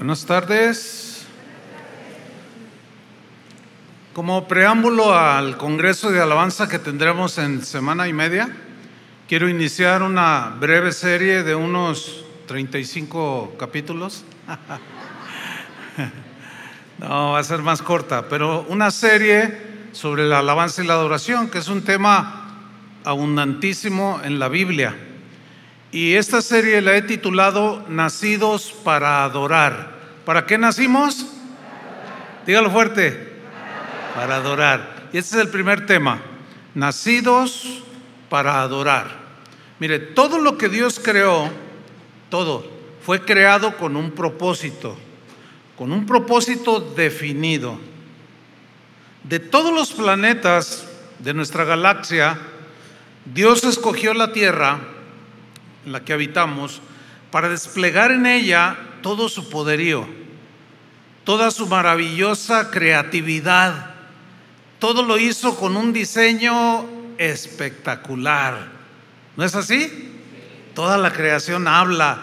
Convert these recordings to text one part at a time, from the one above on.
Buenas tardes. Como preámbulo al Congreso de Alabanza que tendremos en semana y media, quiero iniciar una breve serie de unos 35 capítulos. No, va a ser más corta, pero una serie sobre la alabanza y la adoración, que es un tema abundantísimo en la Biblia. Y esta serie la he titulado Nacidos para adorar. ¿Para qué nacimos? Dígalo fuerte. Para adorar. Y este es el primer tema. Nacidos para adorar. Mire, todo lo que Dios creó, todo, fue creado con un propósito, con un propósito definido. De todos los planetas de nuestra galaxia, Dios escogió la Tierra en la que habitamos para desplegar en ella todo su poderío, toda su maravillosa creatividad. Todo lo hizo con un diseño espectacular. ¿No es así? Toda la creación habla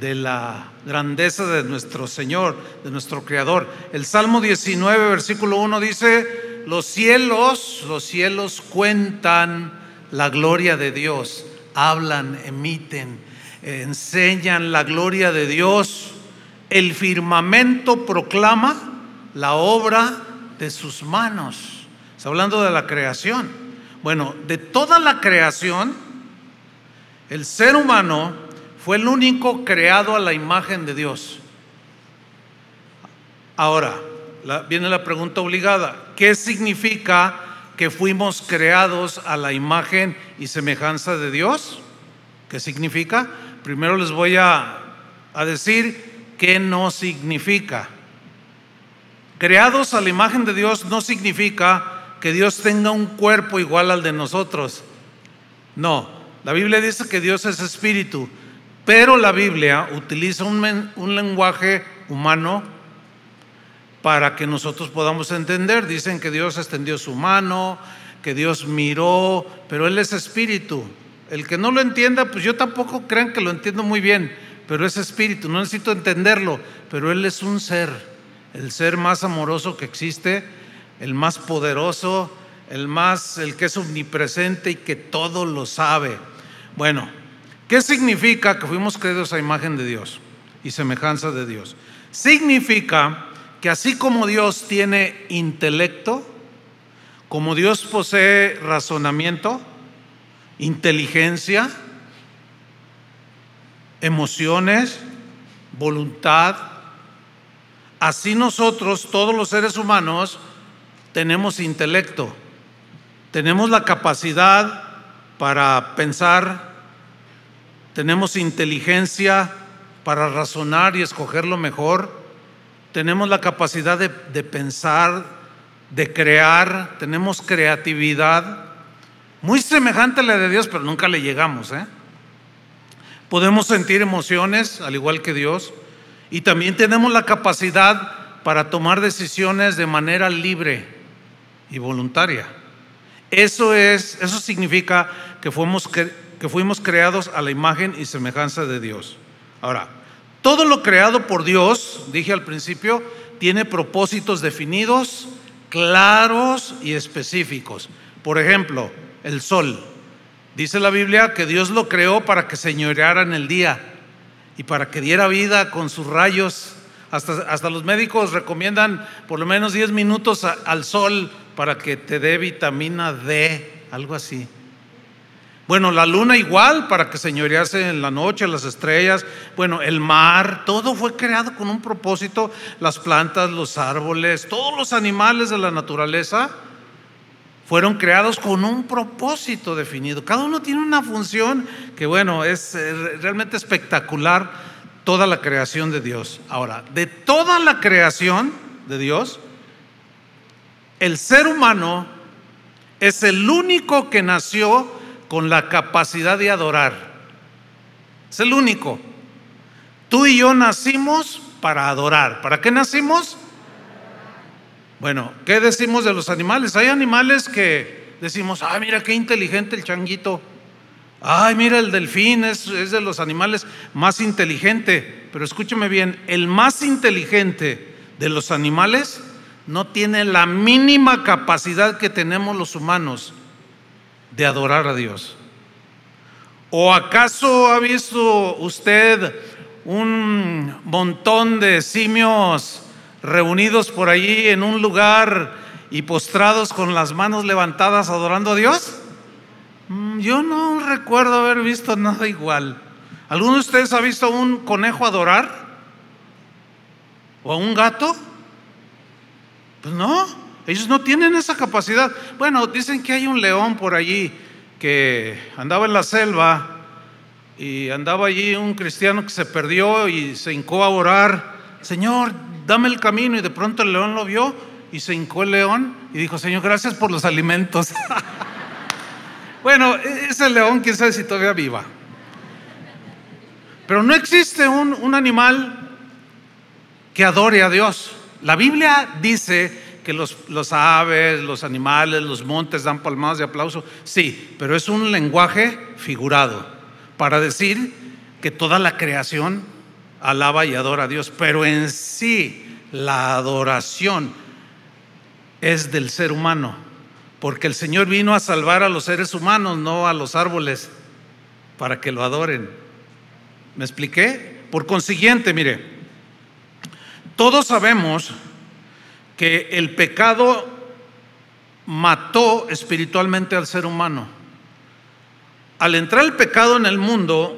de la grandeza de nuestro Señor, de nuestro Creador. El Salmo 19, versículo 1 dice, los cielos, los cielos cuentan la gloria de Dios hablan, emiten, enseñan la gloria de Dios. El firmamento proclama la obra de sus manos. Está hablando de la creación. Bueno, de toda la creación, el ser humano fue el único creado a la imagen de Dios. Ahora, viene la pregunta obligada. ¿Qué significa que fuimos creados a la imagen y semejanza de Dios. ¿Qué significa? Primero les voy a, a decir qué no significa. Creados a la imagen de Dios no significa que Dios tenga un cuerpo igual al de nosotros. No, la Biblia dice que Dios es espíritu, pero la Biblia utiliza un, un lenguaje humano para que nosotros podamos entender. Dicen que Dios extendió su mano, que Dios miró, pero Él es espíritu. El que no lo entienda, pues yo tampoco crean que lo entiendo muy bien, pero es espíritu, no necesito entenderlo, pero Él es un ser, el ser más amoroso que existe, el más poderoso, el más, el que es omnipresente y que todo lo sabe. Bueno, ¿qué significa que fuimos creados a imagen de Dios y semejanza de Dios? Significa que así como Dios tiene intelecto, como Dios posee razonamiento, inteligencia, emociones, voluntad, así nosotros, todos los seres humanos, tenemos intelecto, tenemos la capacidad para pensar, tenemos inteligencia para razonar y escoger lo mejor, tenemos la capacidad de, pensar, de crear, tenemos creatividad, muy semejante a la de Dios, pero nunca le llegamos. ¿eh? Podemos sentir emociones, al igual que Dios, y también tenemos la capacidad para tomar decisiones de manera libre y voluntaria. Eso es, eso significa que fuimos, que fuimos creados a la imagen y semejanza de Dios. Ahora, todo lo creado por Dios, dije al principio, tiene propósitos definidos, claros y específicos. Por ejemplo, el sol. Dice la Biblia que Dios lo creó para que señoreara en el día y para que diera vida con sus rayos. Hasta, hasta los médicos recomiendan por lo menos 10 minutos al sol para que te dé vitamina D, algo así. Bueno, la luna igual para que señorease en la noche, las estrellas, bueno, el mar, todo fue creado con un propósito, las plantas, los árboles, todos los animales de la naturaleza fueron creados con un propósito definido. Cada uno tiene una función que, bueno, es eh, realmente espectacular toda la creación de Dios. Ahora, de toda la creación de Dios, el ser humano es el único que nació con la capacidad de adorar. Es el único. Tú y yo nacimos para adorar. ¿Para qué nacimos? Bueno, ¿qué decimos de los animales? Hay animales que decimos, ah, mira qué inteligente el changuito. Ay, mira, el delfín es, es de los animales más inteligente. Pero escúcheme bien, el más inteligente de los animales no tiene la mínima capacidad que tenemos los humanos de adorar a Dios. ¿O acaso ha visto usted un montón de simios reunidos por allí en un lugar y postrados con las manos levantadas adorando a Dios? Mm, yo no recuerdo haber visto nada igual. ¿Alguno de ustedes ha visto un conejo adorar? ¿O a un gato? Pues no, ellos no tienen esa capacidad. Bueno, dicen que hay un león por allí que andaba en la selva y andaba allí un cristiano que se perdió y se hincó a orar, Señor, dame el camino y de pronto el león lo vio y se hincó el león y dijo, Señor, gracias por los alimentos. bueno, ese león, quién sabe si todavía viva. Pero no existe un, un animal que adore a Dios. La Biblia dice que los, los, aves, los animales, los montes dan palmadas de aplauso. Sí, pero es un lenguaje figurado para decir que toda la creación alaba y adora a Dios. Pero en sí la adoración es del ser humano, porque el Señor vino a salvar a los seres humanos, no a los árboles, para que lo adoren. ¿Me expliqué? Por consiguiente, mire, todos sabemos que el pecado mató espiritualmente al ser humano. Al entrar el pecado en el mundo,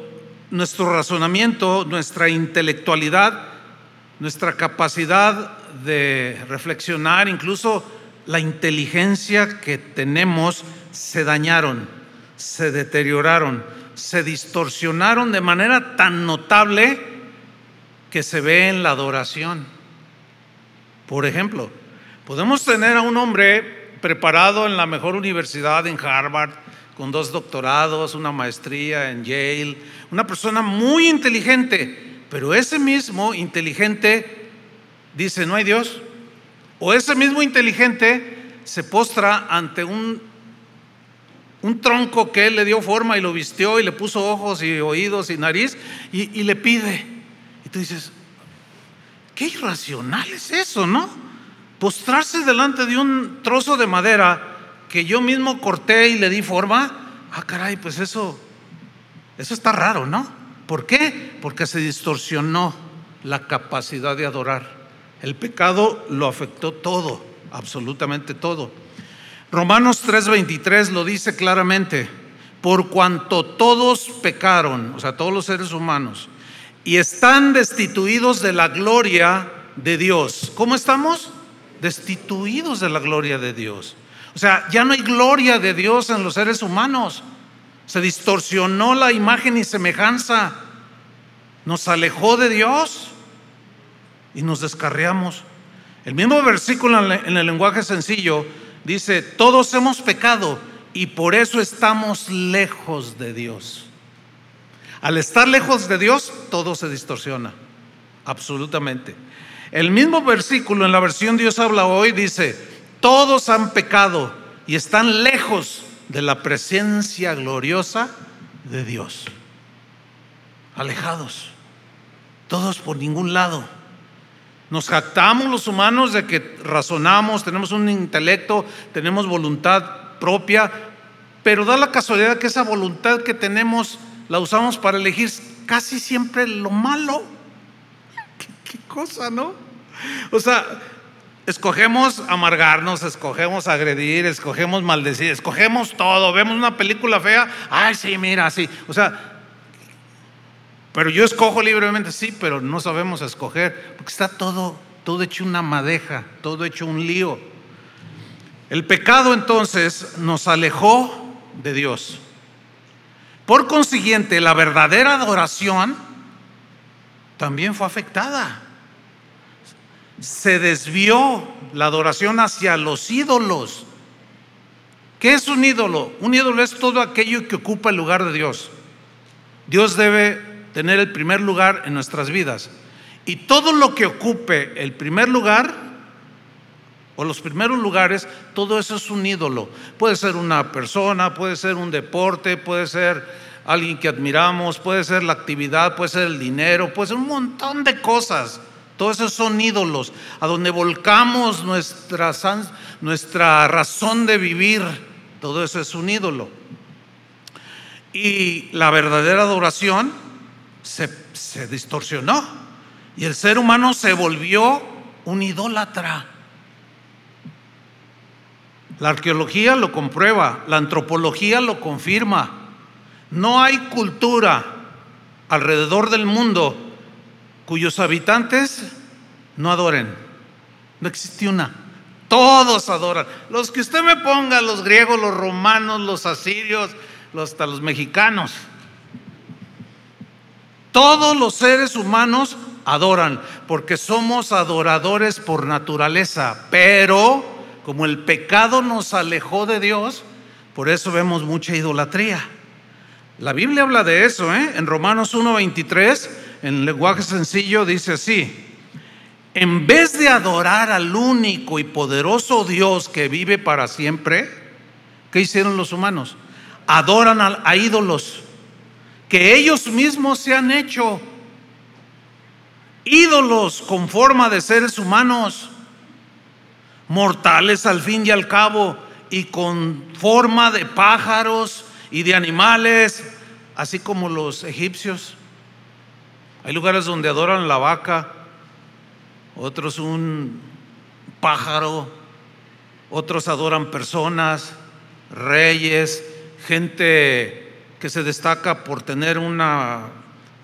nuestro razonamiento, nuestra intelectualidad, nuestra capacidad de reflexionar, incluso la inteligencia que tenemos, se dañaron, se deterioraron, se distorsionaron de manera tan notable que se ve en la adoración. Por ejemplo, podemos tener a un hombre preparado en la mejor universidad en Harvard, con dos doctorados, una maestría en Yale, una persona muy inteligente, pero ese mismo inteligente dice, no hay Dios. O ese mismo inteligente se postra ante un, un tronco que él le dio forma y lo vistió y le puso ojos y oídos y nariz y, y le pide. Y tú dices, qué irracional es eso, ¿no? Postrarse delante de un trozo de madera que yo mismo corté y le di forma. Ah, caray, pues eso, eso está raro, ¿no? ¿Por qué? Porque se distorsionó la capacidad de adorar. El pecado lo afectó todo, absolutamente todo. Romanos 3:23 lo dice claramente, por cuanto todos pecaron, o sea, todos los seres humanos, y están destituidos de la gloria de Dios. ¿Cómo estamos? Destituidos de la gloria de Dios. O sea, ya no hay gloria de Dios en los seres humanos. Se distorsionó la imagen y semejanza. Nos alejó de Dios y nos descarriamos. El mismo versículo en el lenguaje sencillo dice, todos hemos pecado y por eso estamos lejos de Dios. Al estar lejos de Dios, todo se distorsiona, absolutamente. El mismo versículo en la versión Dios habla hoy dice, todos han pecado y están lejos de la presencia gloriosa de Dios. Alejados, todos por ningún lado. Nos jactamos los humanos de que razonamos, tenemos un intelecto, tenemos voluntad propia, pero da la casualidad que esa voluntad que tenemos la usamos para elegir casi siempre lo malo. ¿Qué, cosa, no? O sea, escogemos amargarnos, escogemos agredir, escogemos maldecir, escogemos todo. Vemos una película fea, ay, sí, mira, sí. O sea, pero yo escojo libremente, sí, pero no sabemos escoger, porque está todo, todo hecho una madeja, todo hecho un lío. El pecado entonces nos alejó de Dios. Por consiguiente, la verdadera adoración también fue afectada. Se desvió la adoración hacia los ídolos. ¿Qué es un ídolo? Un ídolo es todo aquello que ocupa el lugar de Dios. Dios debe tener el primer lugar en nuestras vidas. Y todo lo que ocupe el primer lugar o los primeros lugares, todo eso es un ídolo. Puede ser una persona, puede ser un deporte, puede ser alguien que admiramos, puede ser la actividad, puede ser el dinero, puede ser un montón de cosas. Todos esos son ídolos, a donde volcamos nuestra, razón de vivir. Todo eso es un ídolo. Y la verdadera adoración se, se distorsionó. Y el ser humano se volvió un idólatra. La arqueología lo comprueba, la antropología lo confirma. No hay cultura alrededor del mundo cuyos habitantes no adoren. No existe una. Todos adoran. Los que usted me ponga, los griegos, los romanos, los asirios, hasta los mexicanos. Todos los seres humanos adoran, porque somos adoradores por naturaleza, pero como el pecado nos alejó de Dios, por eso vemos mucha idolatría. La Biblia habla de eso, ¿eh? en Romanos 1.23, en lenguaje sencillo, dice así, en vez de adorar al único y poderoso Dios que vive para siempre, ¿qué hicieron los humanos? Adoran a, a ídolos que ellos mismos se han hecho ídolos con forma de seres humanos, mortales al fin y al cabo, y con forma de pájaros y de animales, así como los egipcios. Hay lugares donde adoran la vaca, otros un pájaro, otros adoran personas, reyes, gente que se destaca por tener una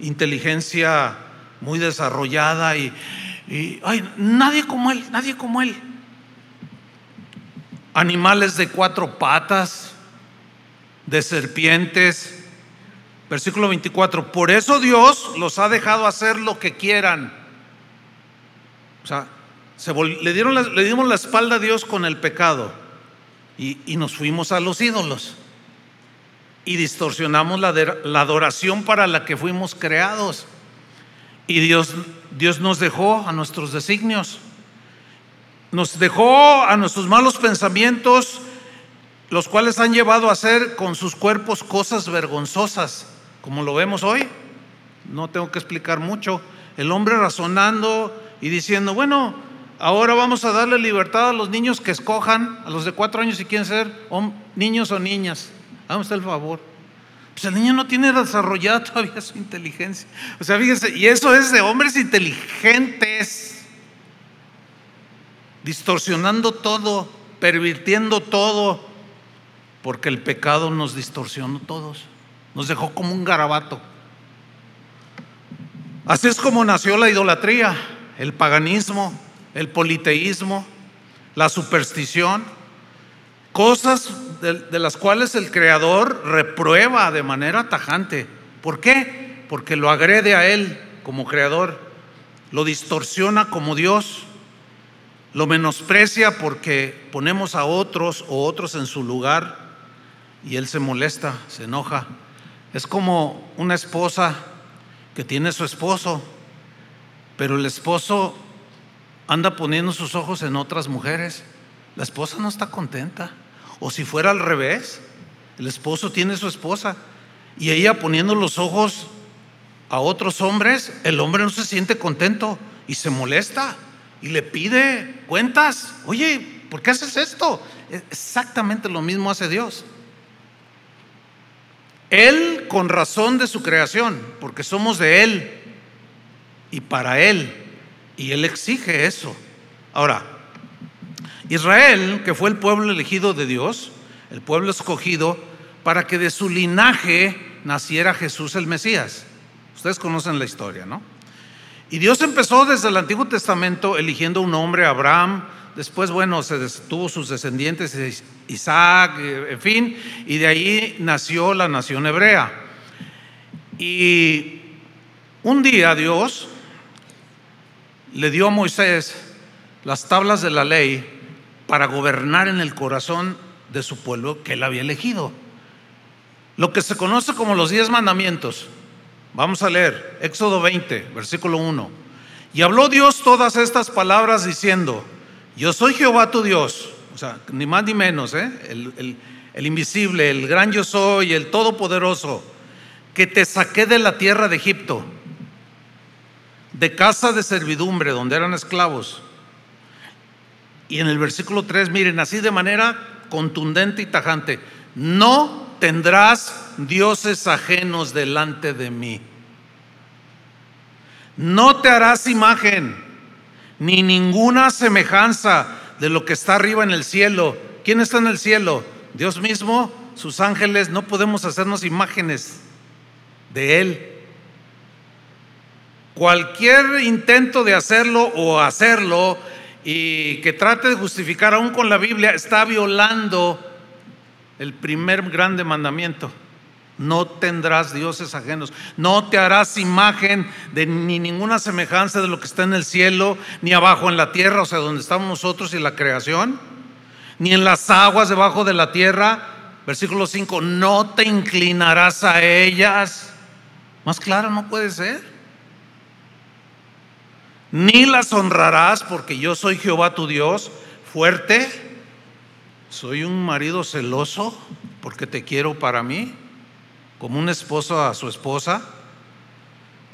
inteligencia muy desarrollada y, ay, nadie como él, nadie como él. Animales de cuatro patas, de serpientes. Versículo 24, por eso Dios los ha dejado hacer lo que quieran. O sea, le, dieron le dimos la espalda a Dios con el pecado y, y nos fuimos a los ídolos y distorsionamos la, la adoración para la que fuimos creados. Y Dios, Dios nos dejó a nuestros designios. Nos dejó a nuestros malos pensamientos, los cuales han llevado a hacer con sus cuerpos cosas vergonzosas, como lo vemos hoy. No tengo que explicar mucho. El hombre razonando y diciendo, bueno, ahora vamos a darle libertad a los niños que escojan, a los de cuatro años si quieren ser niños o niñas. Vamos el favor. Pues el niño no tiene desarrollada todavía su inteligencia. O sea, fíjense, y eso es de hombres inteligentes, distorsionando todo, pervirtiendo todo, porque el pecado nos distorsionó todos, nos dejó como un garabato. Así es como nació la idolatría, el paganismo, el politeísmo, la superstición cosas de, las cuales el Creador reprueba de manera tajante. ¿Por qué? Porque lo agrede a Él como Creador, lo distorsiona como Dios, lo menosprecia porque ponemos a otros o otros en su lugar y Él se molesta, se enoja. Es como una esposa que tiene su esposo, pero el esposo anda poniendo sus ojos en otras mujeres. La esposa no está contenta. O si fuera al revés, el esposo tiene su esposa y ella poniendo los ojos a otros hombres, el hombre no se siente contento y se molesta y le pide cuentas. Oye, ¿por qué haces esto? Exactamente lo mismo hace Dios. Él con razón de su creación, porque somos de Él y para Él, y Él exige eso. Ahora, Israel, que fue el pueblo elegido de Dios, el pueblo escogido, para que de su linaje naciera Jesús el Mesías. Ustedes conocen la historia, ¿no? Y Dios empezó desde el Antiguo Testamento eligiendo un hombre, Abraham, después, bueno, se tuvo sus descendientes, Isaac, eh, en fin, y de ahí nació la nación hebrea. Y un día Dios le dio a Moisés las tablas de la ley para gobernar en el corazón de su pueblo que él había elegido. Lo que se conoce como los diez mandamientos. Vamos a leer Éxodo 20, versículo 1. Y habló Dios todas estas palabras diciendo, yo soy Jehová tu Dios, o sea, ni más ni menos, ¿eh? el, el invisible, el gran yo soy, el todopoderoso, que te saqué de la tierra de Egipto, de casa de servidumbre, donde eran esclavos. Y en el versículo 3, miren, así de manera contundente y tajante, no tendrás dioses ajenos delante de mí. No te harás imagen, ni ninguna semejanza de lo que está arriba en el cielo. ¿Quién está en el cielo? Dios mismo, sus ángeles. No podemos hacernos imágenes de Él. Cualquier intento de hacerlo o hacerlo y que trate de justificar aún con la Biblia está violando el primer grande mandamiento. No tendrás dioses ajenos, no te harás imagen de ni ninguna semejanza de lo que está en el cielo, ni abajo en la tierra, o sea, donde estamos nosotros y la creación, ni en las aguas debajo de la tierra. Versículo 5, no te inclinarás a ellas. Más claro no puede ser. Ni las honrarás porque yo soy Jehová tu Dios, fuerte. Soy un marido celoso porque te quiero para mí como un esposo a su esposa,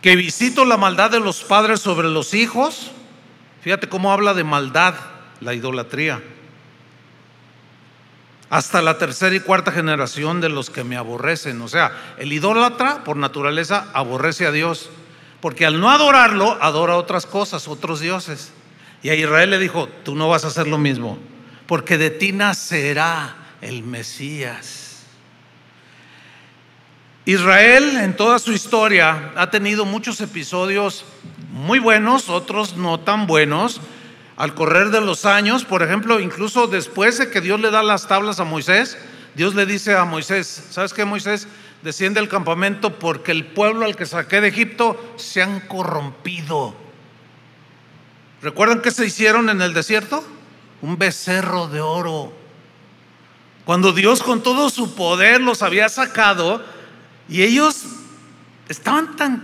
que visito la maldad de los padres sobre los hijos. Fíjate cómo habla de maldad la idolatría. Hasta la tercera y cuarta generación de los que me aborrecen. O sea, el idólatra por naturaleza aborrece a Dios, porque al no adorarlo, adora otras cosas, otros dioses. Y a Israel le dijo, tú no vas a hacer lo mismo, porque de ti nacerá el Mesías. Israel en toda su historia ha tenido muchos episodios muy buenos, otros no tan buenos. Al correr de los años, por ejemplo, incluso después de que Dios le da las tablas a Moisés, Dios le dice a Moisés, ¿sabes qué Moisés? Desciende al campamento porque el pueblo al que saqué de Egipto se han corrompido. ¿Recuerdan qué se hicieron en el desierto? Un becerro de oro. Cuando Dios con todo su poder los había sacado, y ellos estaban tan,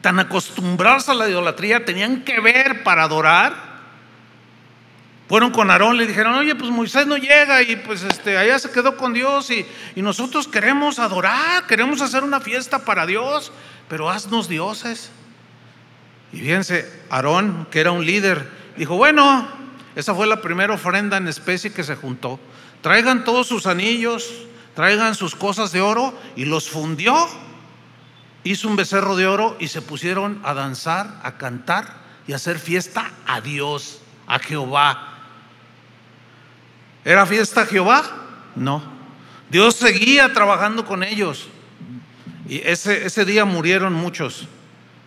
tan acostumbrados a la idolatría, tenían que ver para adorar. Fueron con Aarón, le dijeron, oye, pues Moisés no llega y pues este, allá se quedó con Dios y, y nosotros queremos adorar, queremos hacer una fiesta para Dios, pero haznos dioses. Y fíjense, Aarón, que era un líder, dijo, bueno, esa fue la primera ofrenda en especie que se juntó. Traigan todos sus anillos, traigan sus cosas de oro y los fundió. Hizo un becerro de oro y se pusieron a danzar, a cantar y a hacer fiesta a Dios, a Jehová. ¿Era fiesta a Jehová? No. Dios seguía trabajando con ellos. Y ese, ese día murieron muchos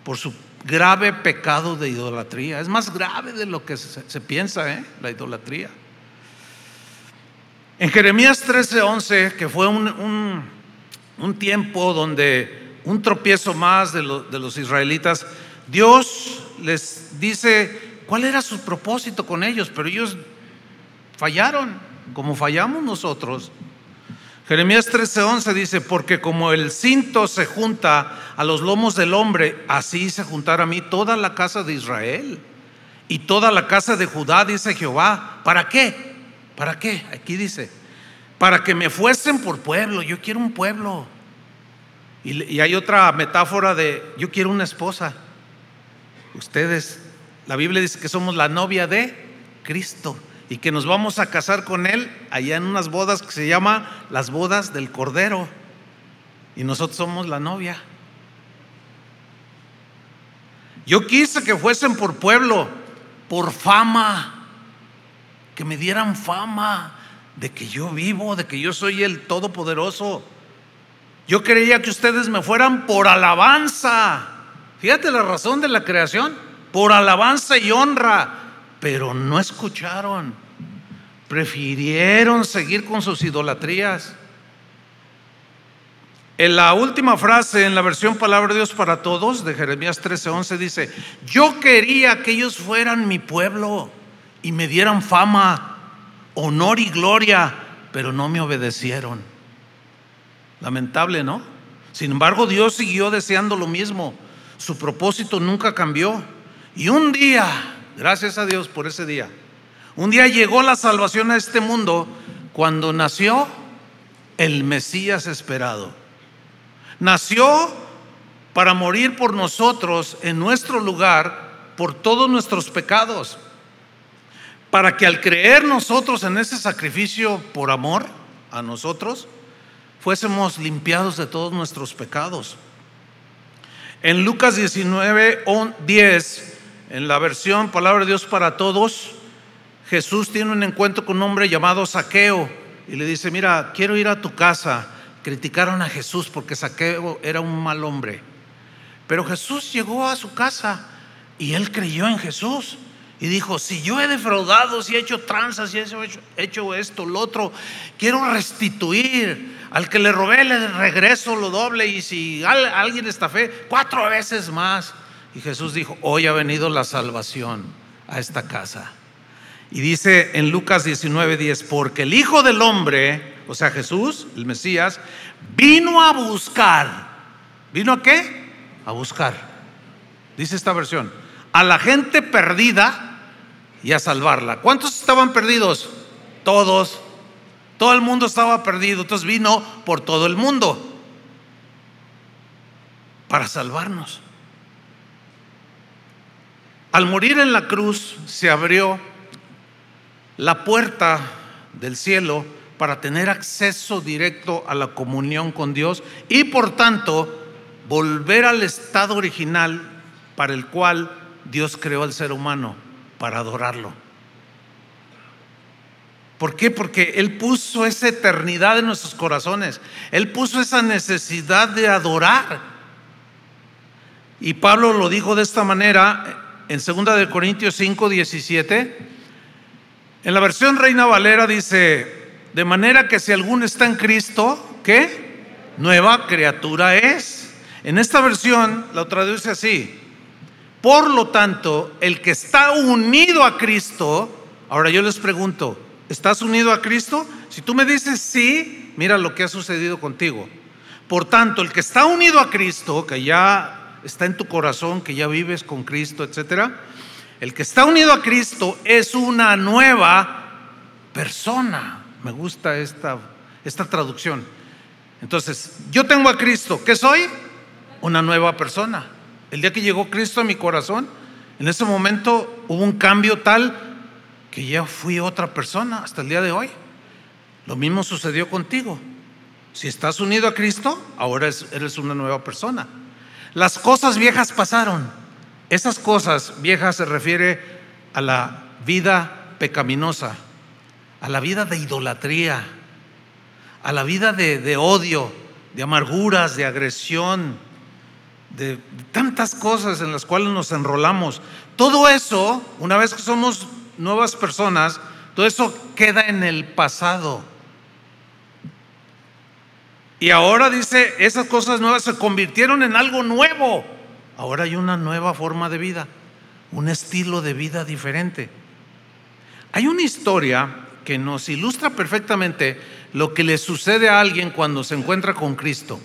por su grave pecado de idolatría. Es más grave de lo que se, piensa, ¿eh? la idolatría. En Jeremías 13:11, que fue un, tiempo donde un tropiezo más de, de los israelitas, Dios les dice cuál era su propósito con ellos, pero ellos fallaron, como fallamos nosotros. Jeremías 13:11 dice, porque como el cinto se junta a los lomos del hombre, así se juntará a mí toda la casa de Israel y toda la casa de Judá, dice Jehová. ¿Para qué? ¿Para qué? Aquí dice, para que me fuesen por pueblo, yo quiero un pueblo. Y, hay otra metáfora de, yo quiero una esposa. Ustedes, la Biblia dice que somos la novia de Cristo y que nos vamos a casar con Él allá en unas bodas que se llama las bodas del Cordero. Y nosotros somos la novia. Yo quise que fuesen por pueblo, por fama que me dieran fama de que yo vivo, de que yo soy el Todopoderoso. Yo creía que ustedes me fueran por alabanza. Fíjate la razón de la creación, por alabanza y honra, pero no escucharon. Prefirieron seguir con sus idolatrías. En la última frase, en la versión Palabra de Dios para Todos de Jeremías 13:11 dice, yo quería que ellos fueran mi pueblo y me dieran fama, honor y gloria, pero no me obedecieron. Lamentable, ¿no? Sin embargo, Dios siguió deseando lo mismo. Su propósito nunca cambió. Y un día, gracias a Dios por ese día, un día llegó la salvación a este mundo cuando nació el Mesías esperado. Nació para morir por nosotros en nuestro lugar por todos nuestros pecados, para que al creer nosotros en ese sacrificio por amor a nosotros, fuésemos limpiados de todos nuestros pecados. En Lucas 19, 10, en la versión Palabra de Dios para Todos, Jesús tiene un encuentro con un hombre llamado Saqueo y le dice, mira, quiero ir a tu casa. Criticaron a Jesús porque Saqueo era un mal hombre. Pero Jesús llegó a su casa y él creyó en Jesús. Y dijo, si yo he defraudado, si he hecho tranzas, si he hecho, esto, lo otro, quiero restituir. Al que le robé, le regreso lo doble. Y si alguien está fe, cuatro veces más. Y Jesús dijo, hoy ha venido la salvación a esta casa. Y dice en Lucas 19, 10, porque el Hijo del Hombre, o sea Jesús, el Mesías, vino a buscar. ¿Vino a qué? A buscar. Dice esta versión, a la gente perdida y a salvarla. ¿Cuántos estaban perdidos? Todos. Todo el mundo estaba perdido. Entonces vino por todo el mundo para salvarnos. Al morir en la cruz se abrió la puerta del cielo para tener acceso directo a la comunión con Dios y por tanto volver al estado original para el cual Dios creó al ser humano, para adorarlo. ¿Por qué? Porque Él puso esa eternidad en nuestros corazones. Él puso esa necesidad de adorar. Y Pablo lo dijo de esta manera en 2 de Corintios 5, 17 en la versión Reina Valera dice, de manera que si alguno está en Cristo, ¿qué? Nueva criatura es. En esta versión lo traduce así. Por lo tanto, el que está unido a Cristo, ahora yo les pregunto, ¿estás unido a Cristo? Si tú me dices sí, mira lo que ha sucedido contigo. Por tanto, el que está unido a Cristo, que ya está en tu corazón, que ya vives con Cristo, etcétera, el que está unido a Cristo es una nueva persona. Me gusta esta, esta traducción. Entonces, yo tengo a Cristo. ¿Qué soy? Una nueva persona. El día que llegó Cristo a mi corazón, en ese momento hubo un cambio tal que ya fui otra persona hasta el día de hoy. Lo mismo sucedió contigo. Si estás unido a Cristo, ahora eres una nueva persona. Las cosas viejas pasaron esas cosas viejas se refiere a la vida pecaminosa, a la vida de idolatría, a la vida de, odio, de amarguras, de agresión, de, tantas cosas en las cuales nos enrolamos. Todo eso, una vez que somos nuevas personas, todo eso queda en el pasado. Y ahora dice, esas cosas nuevas se convirtieron en algo nuevo. Ahora hay una nueva forma de vida, un estilo de vida diferente. Hay una historia que nos ilustra perfectamente lo que le sucede a alguien cuando se encuentra con Cristo.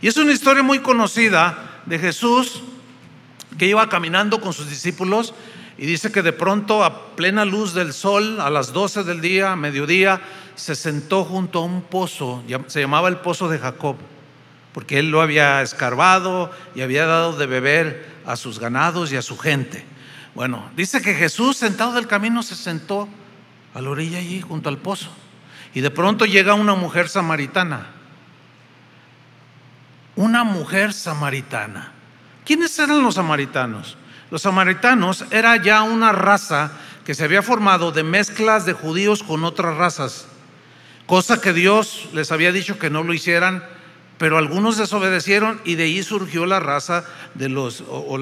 Y es una historia muy conocida de Jesús que iba caminando con sus discípulos y dice que de pronto a plena luz del sol, a las 12 del día, mediodía, se sentó junto a un pozo, se llamaba el pozo de Jacob porque él lo había escarbado y había dado de beber a sus ganados y a su gente. Bueno, dice que Jesús sentado del camino se sentó a la orilla allí junto al pozo. Y de pronto llega una mujer samaritana. Una mujer samaritana. ¿Quiénes eran los samaritanos? Los samaritanos era ya una raza que se había formado de mezclas de judíos con otras razas, cosa que Dios les había dicho que no lo hicieran pero algunos desobedecieron y de ahí surgió la raza de los, o,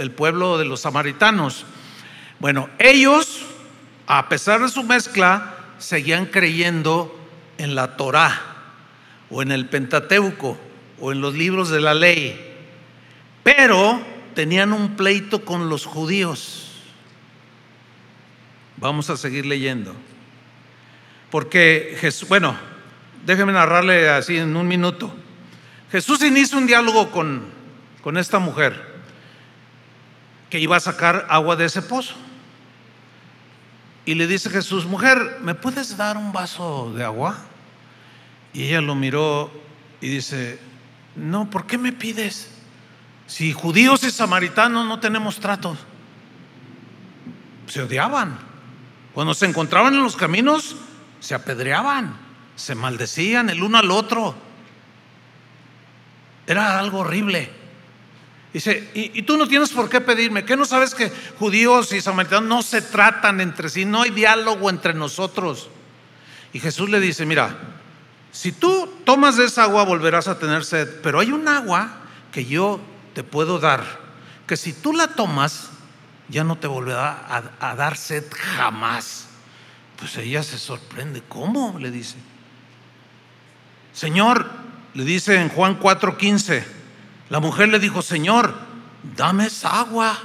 el pueblo de los samaritanos. Bueno, ellos, a pesar de su mezcla, seguían creyendo en la Torá o en el Pentateuco o en los libros de la ley, pero tenían un pleito con los judíos. Vamos a seguir leyendo. Porque Jesús, bueno, Déjeme narrarle así en un minuto. Jesús inicia un diálogo con, con esta mujer que iba a sacar agua de ese pozo. Y le dice Jesús, mujer, ¿me puedes dar un vaso de agua? Y ella lo miró y dice, no, ¿por qué me pides? Si judíos y samaritanos no tenemos trato. Se odiaban. Cuando se encontraban en los caminos, se apedreaban, se maldecían el uno al otro. Era algo horrible. Dice, y, tú no tienes por qué pedirme, ¿qué no sabes que judíos y samaritanos no se tratan entre sí, no hay diálogo entre nosotros? Y Jesús le dice, mira, si tú tomas de esa agua volverás a tener sed, pero hay un agua que yo te puedo dar, que si tú la tomas, ya no te volverá a, a dar sed jamás. Pues ella se sorprende, ¿cómo? Le dice. Señor, le dice en Juan 4:15, la mujer le dijo, Señor, dame esa agua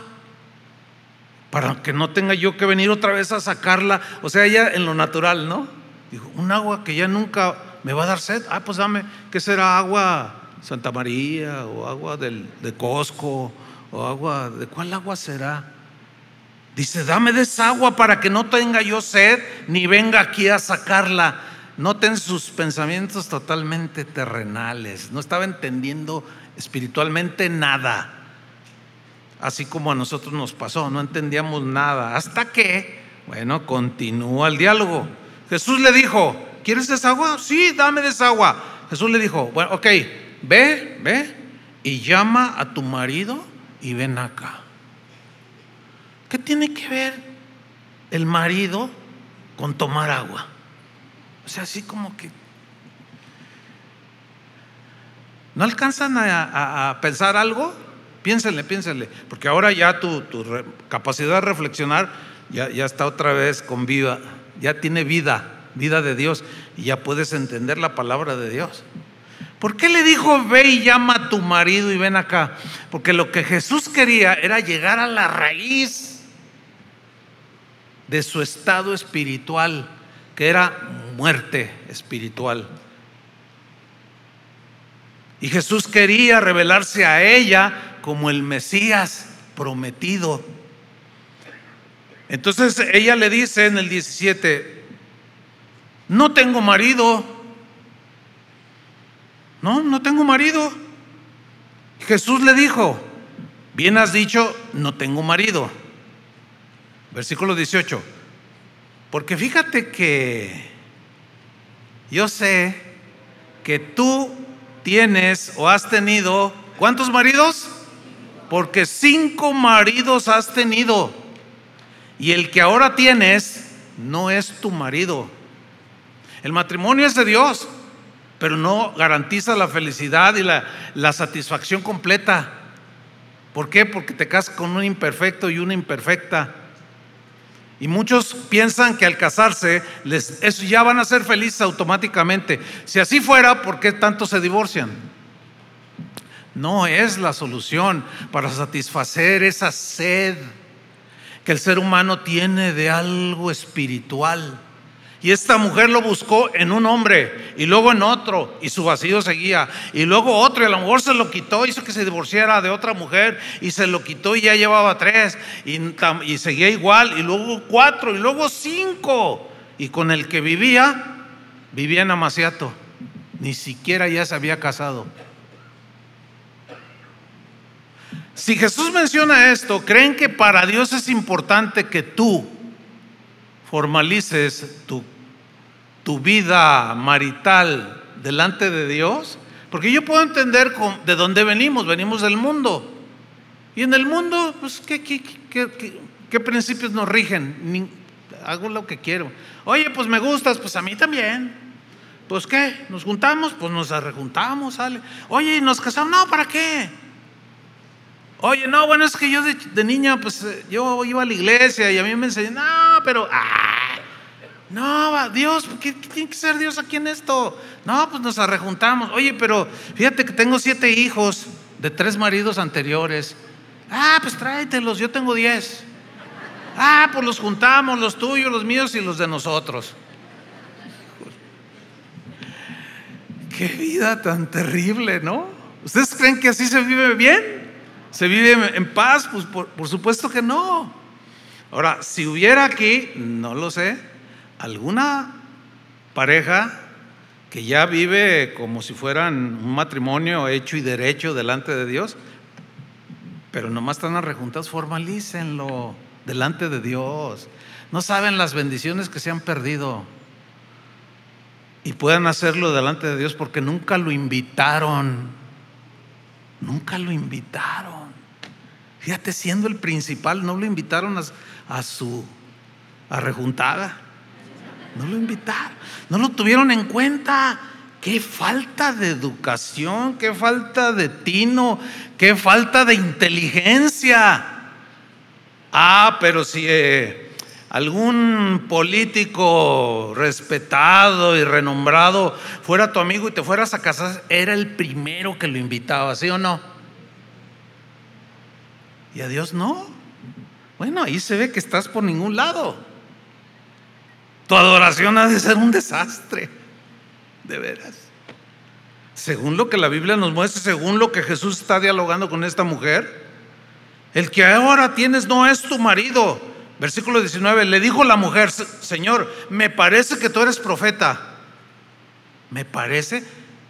para que no tenga yo que venir otra vez a sacarla. O sea, ella en lo natural, ¿no? Dijo, un agua que ya nunca me va a dar sed. Ah, pues dame, ¿qué será? Agua Santa María o agua del, de Costco o agua, ¿de cuál agua será? Dice, dame de esa agua para que no tenga yo sed ni venga aquí a sacarla. Noten sus pensamientos totalmente terrenales. No estaba entendiendo espiritualmente nada. Así como a nosotros nos pasó, no entendíamos nada. Hasta que, bueno, continúa el diálogo. Jesús le dijo, ¿quieres esa agua? Sí, dame de esa agua. Jesús le dijo, bueno, ok, ve, ve y llama a tu marido y ven acá. ¿Qué tiene que ver el marido con tomar agua? O sea, así como que... ¿No alcanzan a, pensar algo? Piénsenle, piénsenle, porque ahora ya tu, capacidad de reflexionar ya, ya está otra vez con vida, ya tiene vida, vida de Dios, y ya puedes entender la palabra de Dios. ¿Por qué le dijo, ve y llama a tu marido y ven acá? Porque lo que Jesús quería era llegar a la raíz de su estado espiritual, que era muerte espiritual. Y Jesús quería revelarse a ella como el Mesías prometido. Entonces ella le dice en el 17, no tengo marido. No, no tengo marido. Jesús le dijo, bien has dicho, no tengo marido. Versículo 18. Porque fíjate que yo sé que tú tienes o has tenido, ¿cuántos maridos? Porque cinco maridos has tenido. Y el que ahora tienes no es tu marido. El matrimonio es de Dios, pero no garantiza la felicidad y la, la satisfacción completa. ¿Por qué? Porque te casas con un imperfecto y una imperfecta. Y muchos piensan que al casarse les, eso ya van a ser felices automáticamente. Si así fuera, ¿por qué tanto se divorcian? No es la solución para satisfacer esa sed que el ser humano tiene de algo espiritual. Y esta mujer lo buscó en un hombre y luego en otro y su vacío seguía. Y luego otro y a lo mejor se lo quitó, hizo que se divorciara de otra mujer y se lo quitó y ya llevaba tres y, y seguía igual. Y luego cuatro y luego cinco. Y con el que vivía, vivía en Amaciato. Ni siquiera ya se había casado. Si Jesús menciona esto, ¿creen que para Dios es importante que tú formalices tu tu vida marital delante de Dios? Porque yo puedo entender de dónde venimos, venimos del mundo. Y en el mundo, pues, ¿qué, qué, principios nos rigen? hago lo que quiero. Oye, pues me gustas, pues a mí también. Pues qué, nos juntamos, pues nos rejuntamos, sale. Oye, nos casamos, no, ¿para qué? Oye, no, bueno, es que yo de, niña, pues yo iba a la iglesia y a mí me enseñó, no, pero, ah, no, Dios, ¿qué, tiene que ser Dios aquí en esto? No, pues nos arrejuntamos. Oye, pero fíjate que tengo siete hijos de tres maridos anteriores. Ah, pues tráetelos, yo tengo diez. Ah, pues los juntamos, los tuyos, los míos y los de nosotros. Qué vida tan terrible, ¿no? ¿Ustedes creen que así se vive bien? ¿Se vive en paz? Pues por, supuesto que no. Ahora, si hubiera aquí, no lo sé, alguna pareja que ya vive como si fueran un matrimonio hecho y derecho delante de Dios, pero nomás están arrejuntados, formalícenlo delante de Dios. No saben las bendiciones que se han perdido. Y puedan hacerlo delante de Dios porque nunca lo invitaron. Nunca lo invitaron. Fíjate, siendo el principal, no lo invitaron a, su arrejuntada. No lo invitaron. No lo tuvieron en cuenta. Qué falta de educación, qué falta de tino, qué falta de inteligencia. Ah, pero si eh, algún político respetado y renombrado fuera tu amigo y te fueras a casar, era el primero que lo invitaba, ¿sí o no? Y a Dios no. Bueno, ahí se ve que estás por ningún lado. Tu adoración ha de ser un desastre de veras. Según lo que la Biblia nos muestra, según lo que Jesús está dialogando con esta mujer, el que ahora tienes no es tu marido. Versículo 19, le dijo la mujer, Señor, me parece que tú eres profeta. Me parece,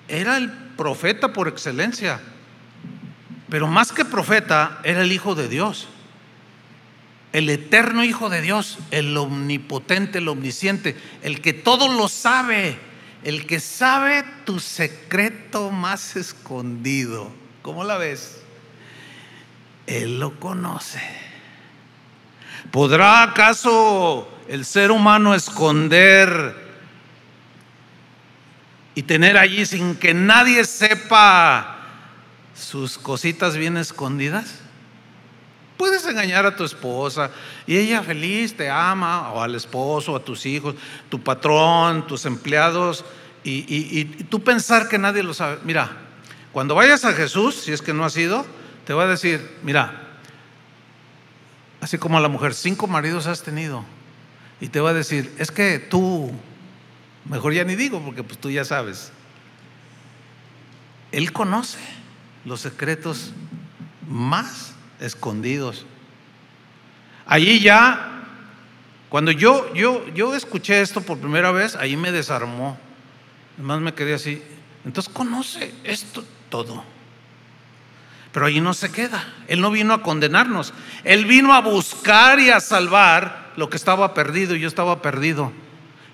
era el profeta por excelencia. Pero más que profeta, era el Hijo de Dios. El eterno Hijo de Dios, el omnipotente, el omnisciente, el que todo lo sabe el que sabe tu secreto más escondido. ¿Cómo la ves? Él lo conoce. ¿Podrá acaso el ser humano esconder y tener allí sin que nadie sepa sus cositas bien escondidas? Puedes engañar a tu esposa y ella feliz te ama, o al esposo, a tus hijos, tu patrón, tus empleados, y, tú pensar que nadie lo sabe. Mira, cuando vayas a Jesús, si es que no has ido, te va a decir, mira, así como a la mujer, cinco maridos has tenido, y te va a decir, es que tú, mejor ya ni digo, porque pues tú ya sabes, Él conoce los secretos más escondidos. Allí ya, cuando yo, yo, yo escuché esto por primera vez, ahí me desarmó. Además me quedé así. Entonces conoce esto todo. Pero allí no se queda. Él no vino a condenarnos. Él vino a buscar y a salvar lo que estaba perdido. Yo estaba perdido.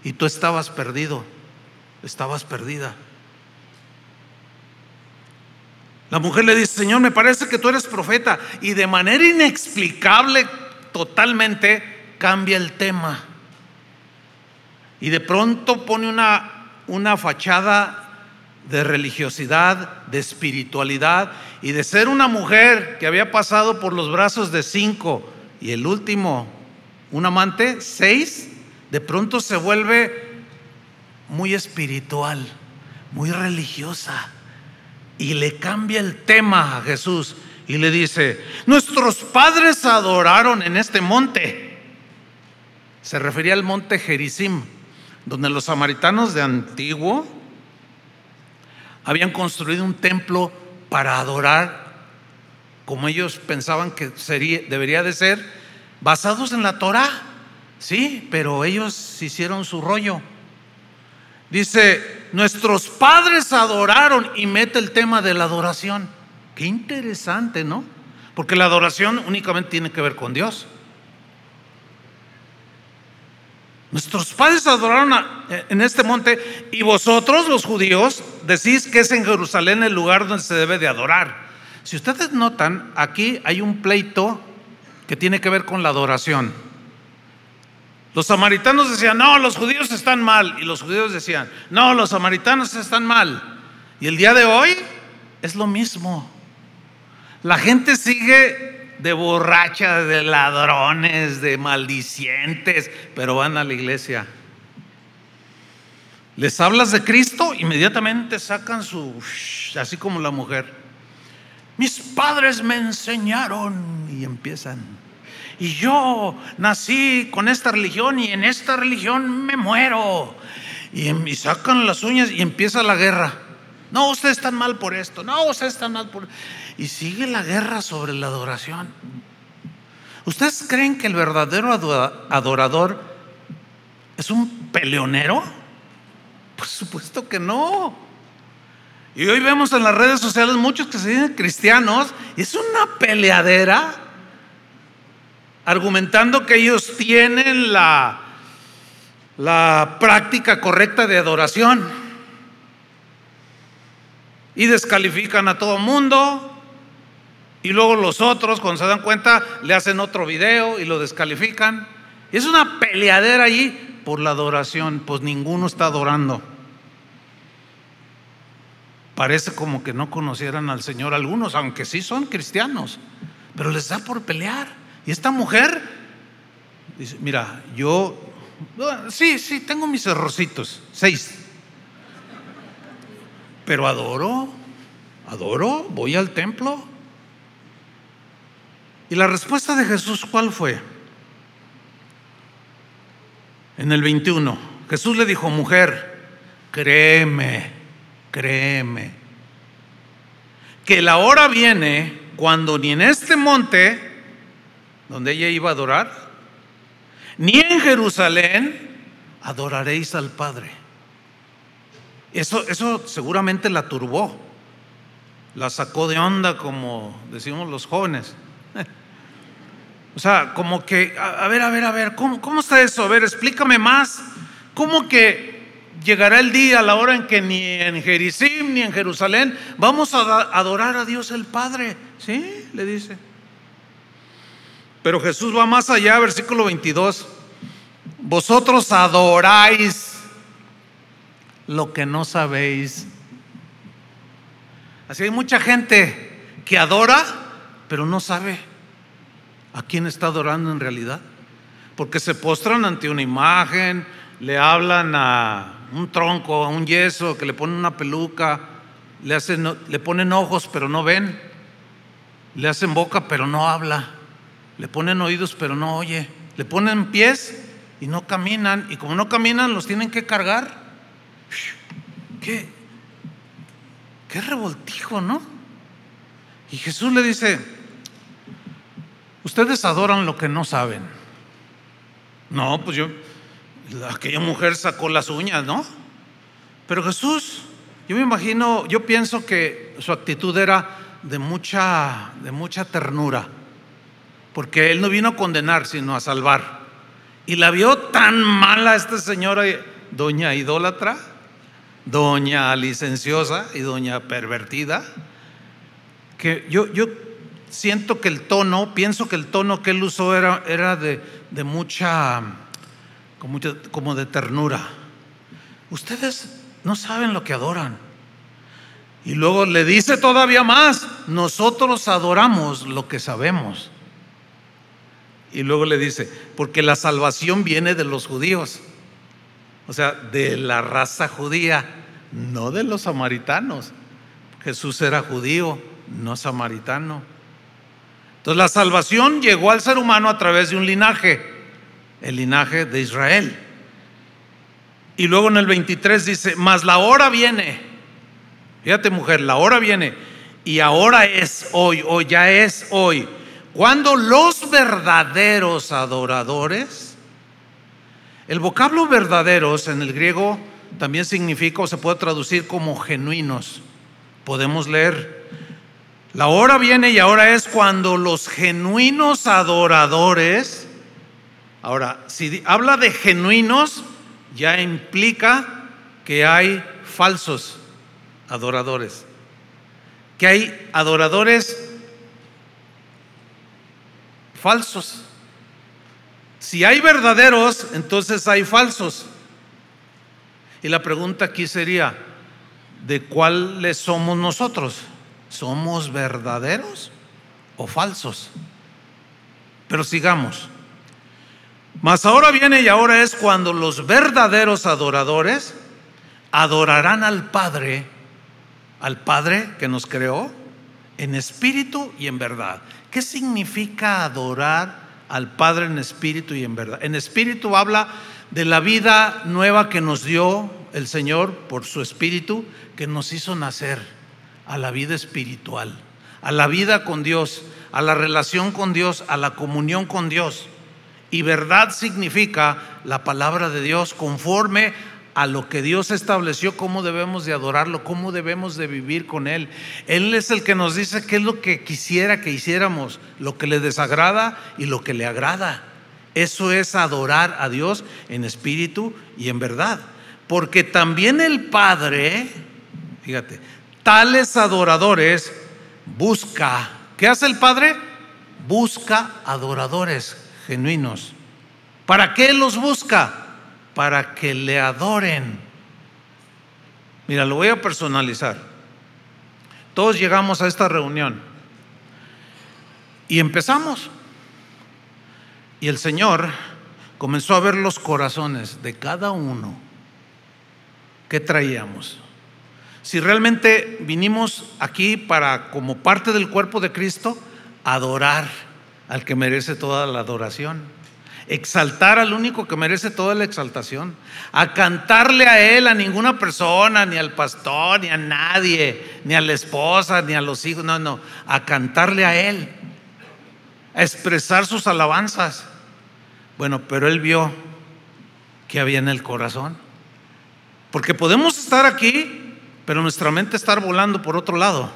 Y tú estabas perdido. Estabas perdida. La mujer le dice, Señor, me parece que tú eres profeta. Y de manera inexplicable, totalmente, cambia el tema. Y de pronto pone una, una fachada de religiosidad, de espiritualidad y de ser una mujer que había pasado por los brazos de cinco y el último, un amante, seis, de pronto se vuelve muy espiritual, muy religiosa y le cambia el tema a Jesús y le dice, nuestros padres adoraron en este monte. Se refería al monte Gerizim, donde los samaritanos de antiguo habían construido un templo para adorar como ellos pensaban que sería, debería de ser, basados en la Torah, sí, pero ellos hicieron su rollo. Dice, nuestros padres adoraron y mete el tema de la adoración. Qué interesante, ¿no? Porque la adoración únicamente tiene que ver con Dios. Nuestros padres adoraron en este monte y vosotros los judíos decís que es en Jerusalén el lugar donde se debe de adorar. Si ustedes notan, aquí hay un pleito que tiene que ver con la adoración. Los samaritanos decían, no, los judíos están mal. Y los judíos decían, no, los samaritanos están mal. Y el día de hoy es lo mismo. La gente sigue de borracha, de ladrones, de maldicientes, pero van a la iglesia. Les hablas de Cristo, inmediatamente sacan su, así como la mujer. Mis padres me enseñaron y empiezan y yo nací con esta religión y en esta religión me muero. Y, sacan las uñas y empieza la guerra. No, ustedes están mal por esto. No, ustedes están mal por... Y sigue la guerra sobre la adoración. ¿Ustedes creen que el verdadero adorador es un peleonero? Por supuesto que no. Y hoy vemos en las redes sociales muchos que se dicen cristianos y es una peleadera argumentando que ellos tienen la, la práctica correcta de adoración y descalifican a todo mundo y luego los otros cuando se dan cuenta le hacen otro video y lo descalifican. Es una peleadera allí por la adoración, pues ninguno está adorando. Parece como que no conocieran al Señor algunos, aunque sí son cristianos, pero les da por pelear. Y esta mujer dice, mira, yo, sí, sí, tengo mis errorcitos, seis, pero adoro, adoro, voy al templo. Y la respuesta de Jesús, ¿cuál fue? En el 21, Jesús le dijo, mujer, créeme, créeme, que la hora viene cuando ni en este monte, donde ella iba a adorar, ni en Jerusalén adoraréis al Padre. Eso, eso seguramente la turbó, la sacó de onda, como decimos los jóvenes. O sea, como que, a, ver, a ver, a ver, ¿cómo, ¿cómo está eso? A ver, explícame más. ¿Cómo que llegará el día, la hora en que ni en Jericim ni en Jerusalén vamos a adorar a Dios el Padre? Sí, le dice. Pero Jesús va más allá, versículo 22. Vosotros adoráis lo que no sabéis. Así hay mucha gente que adora, pero no sabe. ¿A quién está adorando en realidad? Porque se postran ante una imagen, le hablan a un tronco, a un yeso, que le ponen una peluca, le, hacen, le ponen ojos pero no ven, le hacen boca pero no habla, le ponen oídos pero no oye, le ponen pies y no caminan, y como no caminan los tienen que cargar. ¿Qué? Qué revoltijo, ¿no? Y Jesús le dice, Ustedes adoran lo que no saben. No, pues yo, aquella mujer sacó las uñas, ¿no? Pero Jesús, yo me imagino, yo pienso que su actitud era de mucha, de mucha ternura, porque él no vino a condenar, sino a salvar. Y la vio tan mala esta señora, doña idólatra, doña licenciosa y doña pervertida, que yo, yo siento que el tono, pienso que el tono que él usó era, era de, mucha, como, como de ternura. Ustedes no saben lo que adoran. Y luego le dice todavía más, nosotros adoramos lo que sabemos. Y luego le dice, porque la salvación viene de los judíos, o sea, de la raza judía, no de los samaritanos. Jesús era judío, no samaritano. Entonces la salvación llegó al ser humano a través de un linaje, el linaje de Israel. Y luego en el 23 dice, mas la hora viene, fíjate mujer, la hora viene, y ahora es hoy, o ya es hoy, cuando los verdaderos adoradores, el vocablo verdaderos en el griego también significa o se puede traducir como genuinos. Podemos leer la hora viene y ahora es cuando los genuinos adoradores, ahora, si habla de genuinos, ya implica que hay falsos adoradores, que hay adoradores falsos. Si hay verdaderos, entonces hay falsos. Y la pregunta aquí sería, ¿de cuáles somos nosotros? ¿Somos verdaderos o falsos? Pero sigamos. Mas ahora viene y ahora es cuando los verdaderos adoradores adorarán al Padre, al Padre que nos creó, en espíritu y en verdad. ¿Qué significa adorar al Padre en espíritu y en verdad? En espíritu habla de la vida nueva que nos dio el Señor por su espíritu, que nos hizo nacer a la vida espiritual, a la vida con Dios, a la relación con Dios, a la comunión con Dios. Y verdad significa la palabra de Dios conforme a lo que Dios estableció, cómo debemos de adorarlo, cómo debemos de vivir con Él. Él es el que nos dice qué es lo que quisiera que hiciéramos, lo que le desagrada y lo que le agrada. Eso es adorar a Dios en espíritu y en verdad. Porque también el Padre, fíjate, tales adoradores busca. ¿Qué hace el Padre? Busca adoradores genuinos. ¿Para qué los busca? Para que le adoren. Mira, lo voy a personalizar. Todos llegamos a esta reunión y empezamos. Y el Señor comenzó a ver los corazones de cada uno que traíamos. Si realmente vinimos aquí para, como parte del cuerpo de Cristo, adorar al que merece toda la adoración, exaltar al único que merece toda la exaltación, a cantarle a Él, a ninguna persona, ni al pastor, ni a nadie, ni a la esposa, ni a los hijos, no, no, a cantarle a Él, a expresar sus alabanzas. Bueno, pero Él vio que había en el corazón, porque podemos estar aquí, pero nuestra mente estar volando por otro lado.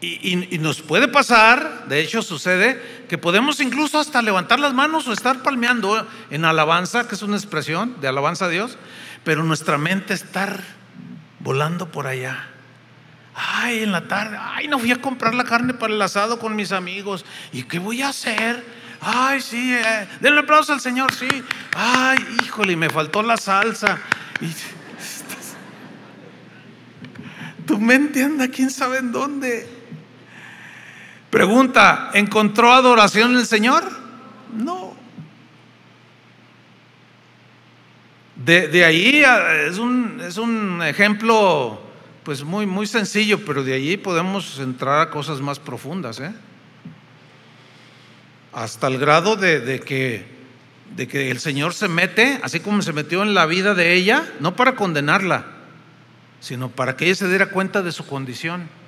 Y, nos puede pasar, de hecho sucede, que podemos incluso hasta levantar las manos o estar palmeando en alabanza, que es una expresión de alabanza a Dios, pero nuestra mente estar volando por allá. Ay, en la tarde, ay, no fui a comprar la carne para el asado con mis amigos. ¿Y qué voy a hacer? Ay, sí, eh, denle aplauso al Señor, sí. Ay, híjole, me faltó la salsa. Tu mente anda quién sabe en dónde. Pregunta, ¿encontró adoración en el Señor? No. De, ahí es un, es un, ejemplo pues muy, muy sencillo, pero de ahí podemos entrar a cosas más profundas. ¿eh? Hasta el grado de, de, que, de que el Señor se mete, así como se metió en la vida de ella, no para condenarla, sino para que ella se diera cuenta de su condición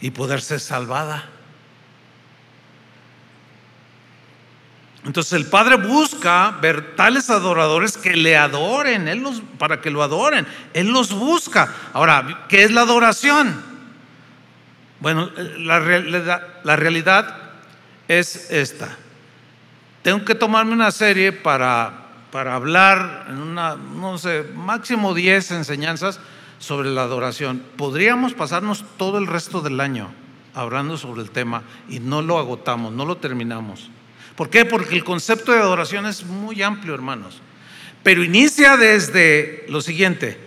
y poder ser salvada. Entonces el Padre busca ver tales adoradores que le adoren, Él los, para que lo adoren. Él los busca. Ahora, ¿qué es la adoración? Bueno, la realidad, es esta. Tengo que tomarme una serie para, para hablar en una, no sé, máximo 10 enseñanzas sobre la adoración. Podríamos pasarnos todo el resto del año hablando sobre el tema y no lo agotamos, no lo terminamos. ¿Por qué? Porque el concepto de adoración es muy amplio, hermanos. Pero inicia desde lo siguiente,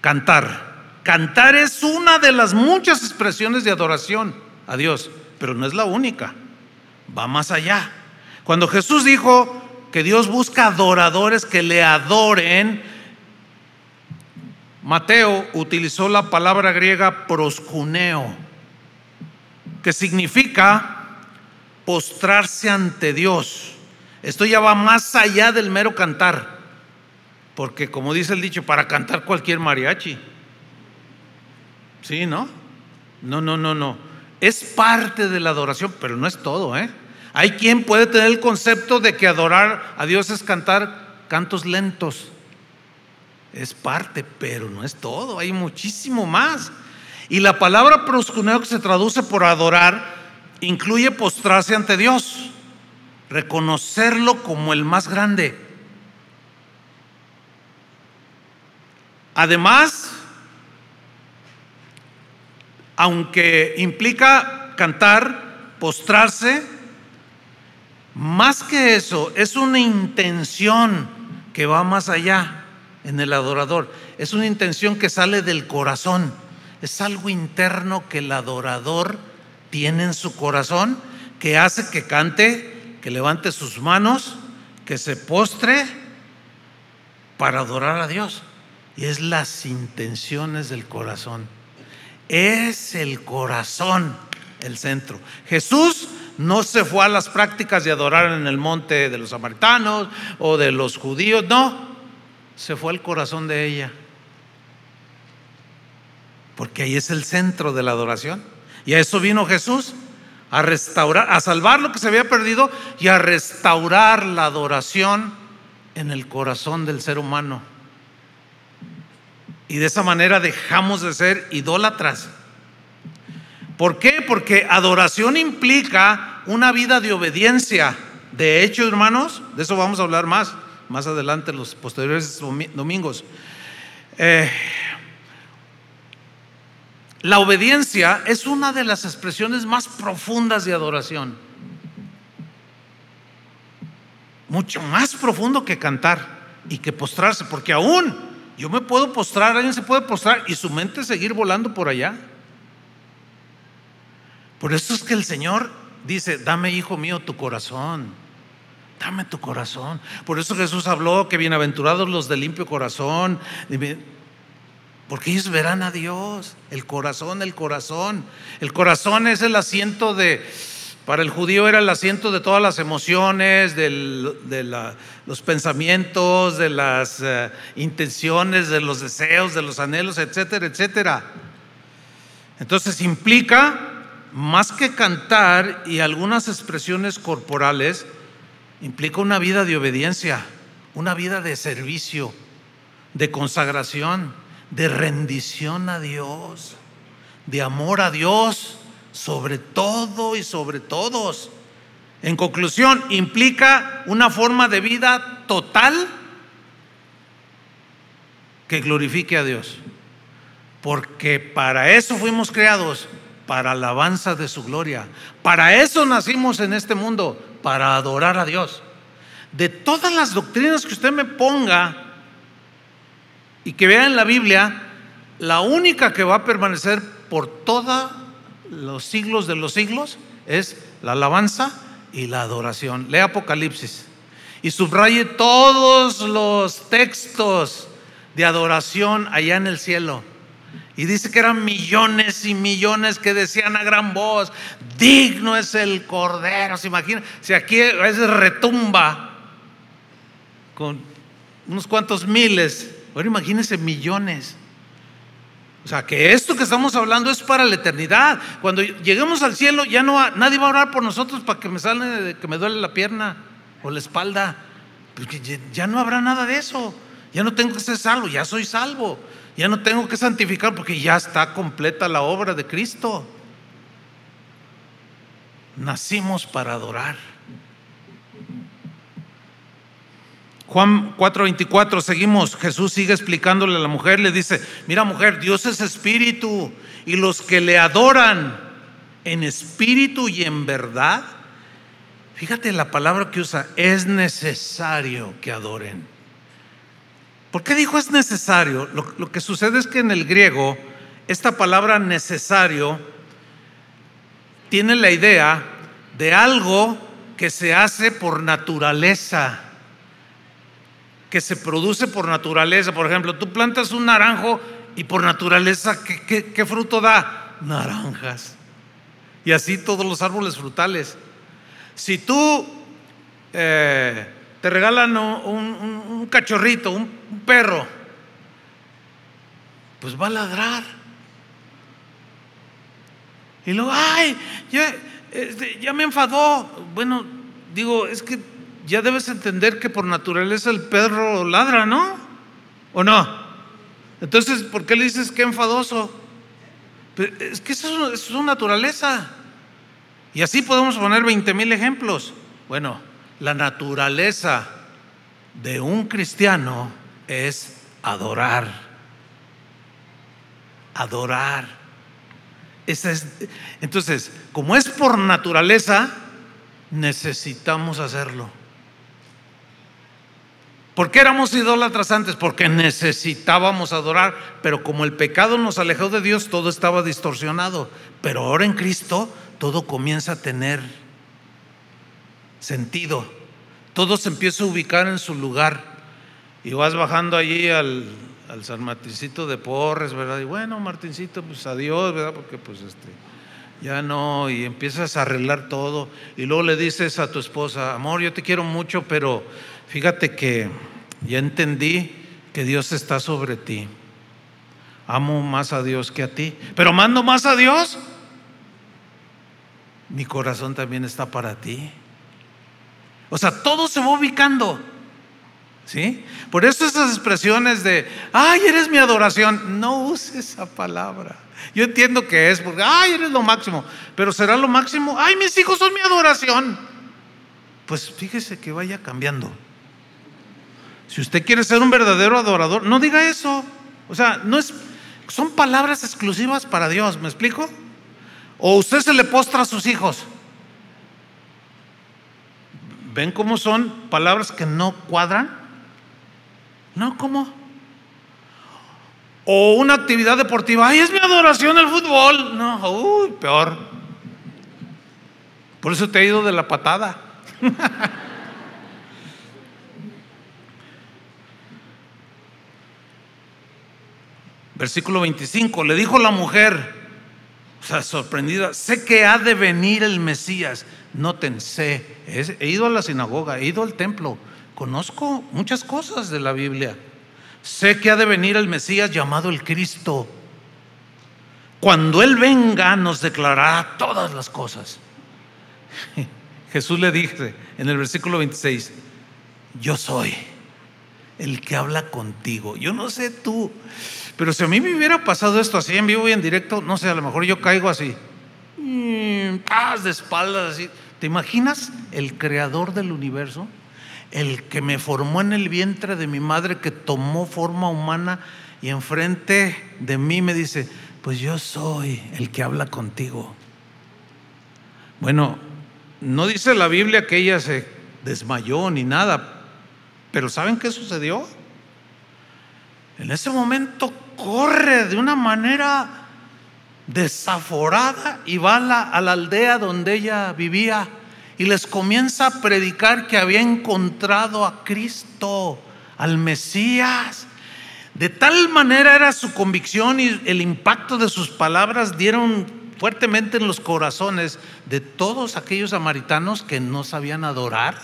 cantar. Cantar es una de las muchas expresiones de adoración a Dios, pero no es la única. Va más allá. Cuando Jesús dijo que Dios busca adoradores que le adoren, Mateo utilizó la palabra griega proscuneo, que significa postrarse ante Dios. Esto ya va más allá del mero cantar, porque como dice el dicho, para cantar cualquier mariachi. Sí, ¿no? No, no, no, no. Es parte de la adoración, pero no es todo, ¿eh? Hay quien puede tener el concepto de que adorar a Dios es cantar cantos lentos es parte, pero no es todo, hay muchísimo más. Y la palabra proscuneo que se traduce por adorar incluye postrarse ante Dios, reconocerlo como el más grande. Además, aunque implica cantar, postrarse, más que eso, es una intención que va más allá en el adorador. Es una intención que sale del corazón. Es algo interno que el adorador tiene en su corazón que hace que cante, que levante sus manos, que se postre para adorar a Dios. Y es las intenciones del corazón. Es el corazón el centro. Jesús no se fue a las prácticas de adorar en el monte de los samaritanos o de los judíos, no se fue al corazón de ella. Porque ahí es el centro de la adoración. Y a eso vino Jesús, a restaurar, a salvar lo que se había perdido y a restaurar la adoración en el corazón del ser humano. Y de esa manera dejamos de ser idólatras. ¿Por qué? Porque adoración implica una vida de obediencia. De hecho, hermanos, de eso vamos a hablar más, más adelante, los posteriores domingos. Eh, la obediencia es una de las expresiones más profundas de adoración. Mucho más profundo que cantar y que postrarse, porque aún yo me puedo postrar, alguien se puede postrar y su mente seguir volando por allá. Por eso es que el Señor dice, dame hijo mío tu corazón, dame tu corazón. Por eso Jesús habló que bienaventurados los de limpio corazón, porque ellos verán a Dios, el corazón, el corazón. El corazón es el asiento de, para el judío era el asiento de todas las emociones, de los pensamientos, de las eh, intenciones, de los deseos, de los anhelos, etcétera, etcétera. Entonces implica más que cantar y algunas expresiones corporales, implica una vida de obediencia, una vida de servicio, de consagración, de rendición a Dios, de amor a Dios sobre todo y sobre todos. En conclusión, implica una forma de vida total que glorifique a Dios. Porque para eso fuimos creados, para alabanza de su gloria. Para eso nacimos en este mundo, para adorar a Dios. De todas las doctrinas que usted me ponga y que vea en la Biblia, la única que va a permanecer por todos los siglos de los siglos es la alabanza y la adoración. Lea Apocalipsis y subraye todos los textos de adoración allá en el cielo. Y dice que eran millones y millones que decían a gran voz, digno es el Cordero. ¿Se imagina? Si aquí a veces retumba con unos cuantos miles, ahora imagínense millones. O sea, que esto que estamos hablando es para la eternidad. Cuando lleguemos al cielo, ya no nadie va a orar por nosotros para que me sale, que me duele la pierna o la espalda. Porque ya no habrá nada de eso. Ya no tengo que ser salvo, ya soy salvo. Ya no tengo que santificar porque ya está completa la obra de Cristo. Nacimos para adorar. Juan 4:24, seguimos, Jesús sigue explicándole a la mujer, le dice, mira mujer, Dios es espíritu y los que le adoran en espíritu y en verdad, fíjate la palabra que usa, es necesario que adoren. ¿Por qué dijo es necesario? Lo, que sucede es que en el griego esta palabra necesario tiene la idea de algo que se hace por naturaleza, que se produce por naturaleza. Por ejemplo, tú plantas un naranjo y por naturaleza, ¿qué, fruto da? Naranjas. Y así todos los árboles frutales. Si tú eh, te regalan un, cachorrito, un, perro, pues va a ladrar. Y luego, ay, ya, este, ya me enfadó. Bueno, digo, es que ya debes entender que por naturaleza el perro ladra, ¿no? ¿O no? Entonces, ¿por qué le dices que enfadoso? es que eso es su naturaleza. Y así podemos poner 20 mil ejemplos. Bueno, la naturaleza de un cristiano es adorar. Adorar. entonces, como es por naturaleza, necesitamos hacerlo. ¿Por qué éramos idólatras antes? Porque necesitábamos adorar, pero como el pecado nos alejó de Dios, todo estaba distorsionado. Pero ahora en Cristo todo comienza a tener sentido. Todo se empieza a ubicar en su lugar. Y vas bajando allí al, San Martincito de Porres, ¿verdad? Y bueno, Martincito, pues adiós, ¿verdad? Porque pues este, ya no, y empiezas a arreglar todo. Y luego le dices a tu esposa, amor, yo te quiero mucho, pero fíjate que ya entendí que Dios está sobre ti. Amo más a Dios que a ti, pero mando más a Dios. Mi corazón también está para ti. O sea, todo se va ubicando. ¿Sí? Por eso esas expresiones de, ay, eres mi adoración, no use esa palabra. Yo entiendo que es porque, ay, eres lo máximo, pero será lo máximo, ay, mis hijos son mi adoración. Pues fíjese que vaya cambiando. Si usted quiere ser un verdadero adorador, no diga eso. O sea, no es, son palabras exclusivas para Dios, ¿me explico? O usted se le postra a sus hijos. ¿Ven cómo son palabras que no cuadran? No, ¿cómo? O una actividad deportiva, ay, es mi adoración el fútbol. No, uy, peor. Por eso te he ido de la patada. Versículo 25, le dijo la mujer, o sea, sorprendida, sé que ha de venir el Mesías. Noten, sé, he ido a la sinagoga, he ido al templo, conozco muchas cosas de la Biblia. Sé que ha de venir el Mesías llamado el Cristo. Cuando Él venga nos declarará todas las cosas. Jesús le dice en el versículo 26, yo soy el que habla contigo. Yo no sé tú, pero si a mí me hubiera pasado esto así en vivo y en directo, no sé, a lo mejor yo caigo así, mm, de espaldas así. ¿Te imaginas el creador del universo? El que me formó en el vientre de mi madre, que tomó forma humana y enfrente de mí me dice, pues yo soy el que habla contigo. Bueno, no dice la Biblia que ella se desmayó ni nada, pero ¿saben qué sucedió? En ese momento corre de una manera desaforada y va a la, a la, aldea donde ella vivía y les comienza a predicar que había encontrado a Cristo, al Mesías. De tal manera era su convicción y el impacto de sus palabras dieron fuertemente en los corazones de todos aquellos samaritanos que no sabían adorar.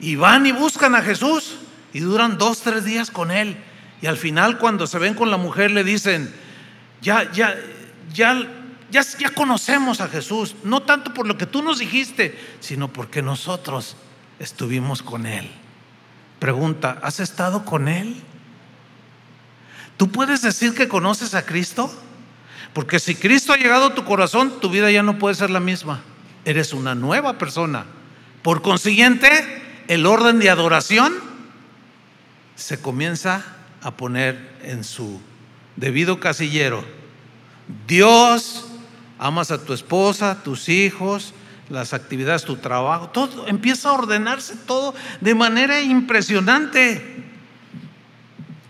Y van y buscan a Jesús y duran dos, tres días con él. Y al final cuando se ven con la mujer le dicen, ya, ya, ya, ya, conocemos a Jesús, no tanto por lo que tú nos dijiste, sino porque nosotros estuvimos con él. Pregunta, ¿has estado con él? ¿Tú puedes decir que conoces a Cristo? Porque si Cristo ha llegado a tu corazón, tu vida ya no puede ser la misma. Eres una nueva persona. Por consiguiente, el orden de adoración se comienza a poner en su debido casillero. Dios, amas a tu esposa, tus hijos, las actividades, tu trabajo, todo empieza a ordenarse todo de manera impresionante.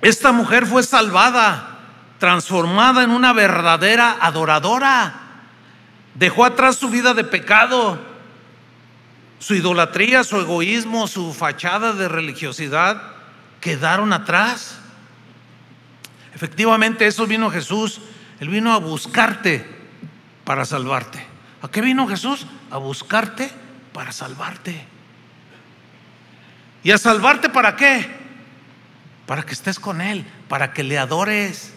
Esta mujer fue salvada transformada en una verdadera adoradora. Dejó atrás su vida de pecado, su idolatría, su egoísmo, su fachada de religiosidad, quedaron atrás. Efectivamente, eso vino Jesús. Él vino a buscarte para salvarte. ¿A qué vino Jesús? A buscarte para salvarte. ¿Y a salvarte para qué? Para que estés con Él, para que le adores.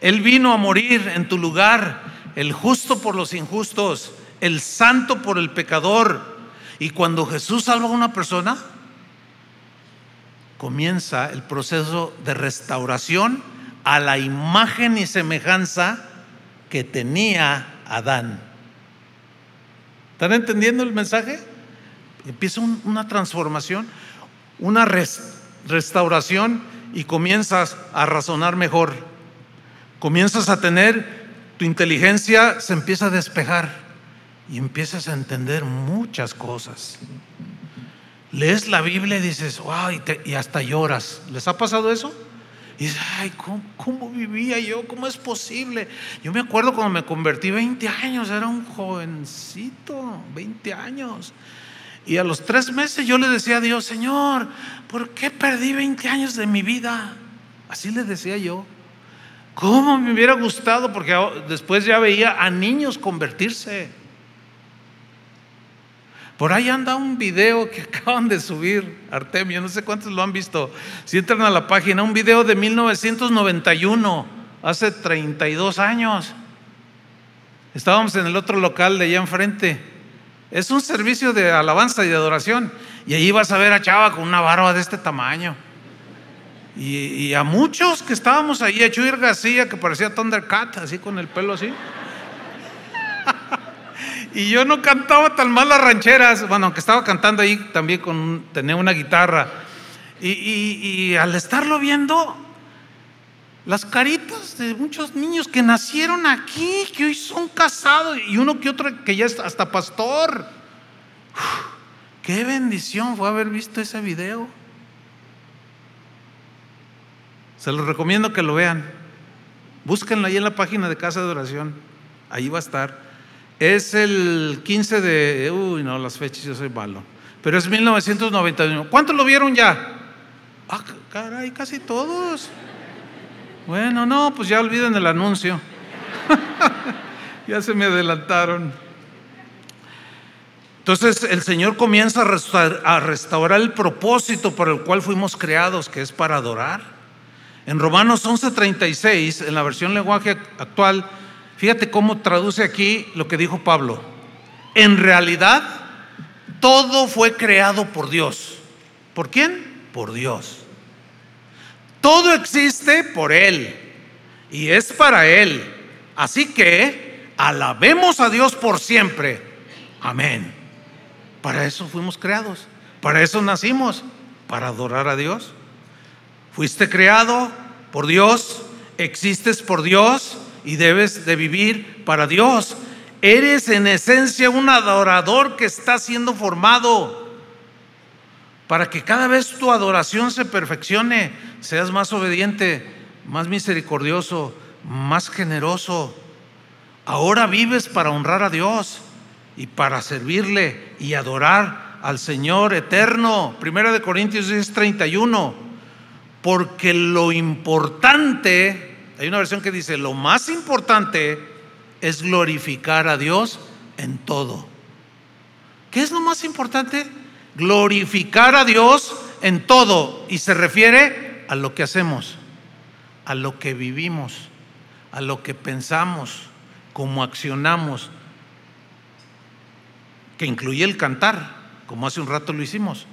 Él vino a morir en tu lugar, el justo por los injustos, el santo por el pecador. Y cuando Jesús salva a una persona, comienza el proceso de restauración a la imagen y semejanza que tenía Adán. ¿Están entendiendo el mensaje? Empieza una transformación, una restauración y comienzas a razonar mejor comienzas a tener, tu inteligencia se empieza a despejar y empiezas a entender muchas cosas. Lees la Biblia y dices, wow, y, hasta lloras. ¿Les ha pasado eso? Y dices, ay, ¿cómo, ¿cómo, vivía yo? ¿Cómo es posible? Yo me acuerdo cuando me convertí 20 años, era un jovencito, 20 años. Y a los tres meses yo le decía a Dios, Señor, ¿por qué perdí 20 años de mi vida? Así le decía yo. ¿Cómo me hubiera gustado? Porque después ya veía a niños convertirse. Por ahí anda un video que acaban de subir, Artemio, no sé cuántos lo han visto. Si entran a la página, un video de 1991, hace 32 años. Estábamos en el otro local de allá enfrente Es un servicio de alabanza y de adoración. Y ahí vas a ver a Chava con una barba de este tamaño. Y, a muchos que estábamos ahí, a Chuir García, que parecía Thundercat, así con el pelo así. y yo no cantaba tan mal las rancheras, bueno, aunque estaba cantando ahí también con, tenía una guitarra. y al estarlo viendo, las caritas de muchos niños que nacieron aquí, que hoy son casados, y uno que otro que ya es hasta pastor. qué bendición fue haber visto ese video. Se los recomiendo que lo vean. Búsquenlo ahí en la página de Casa de Oración. Ahí va a estar. Es el 15 de. Uy, no, las fechas yo soy malo. Pero es 1991. ¿Cuántos lo vieron ya? Ah, caray, casi todos. Bueno, no, pues ya olviden el anuncio. ya se me adelantaron. Entonces el Señor comienza a restaurar, el propósito por el cual fuimos creados, que es para adorar. En Romanos 11:36, en la versión lenguaje actual, fíjate cómo traduce aquí lo que dijo Pablo. En realidad, todo fue creado por Dios. ¿Por quién? Por Dios. Todo existe por Él y es para Él. Así que alabemos a Dios por siempre. Amén. Para eso fuimos creados. Para eso nacimos. Para adorar a Dios. Fuiste creado por Dios. Existes por Dios y debes de vivir para Dios. Eres en esencia un adorador que está siendo formado para que cada vez tu adoración se perfeccione, seas más obediente, más misericordioso, más generoso. Ahora vives para honrar a Dios y para servirle y adorar al Señor eterno. Primera de Corintios 10:31. Porque lo importante, hay una versión que dice, lo más importante es glorificar a Dios en todo. ¿Qué es lo más importante? glorificar a Dios en todo y se refiere a lo que hacemos, a lo que vivimos, a lo que pensamos, cómo accionamos, que incluye el cantar, como hace un rato lo hicimos.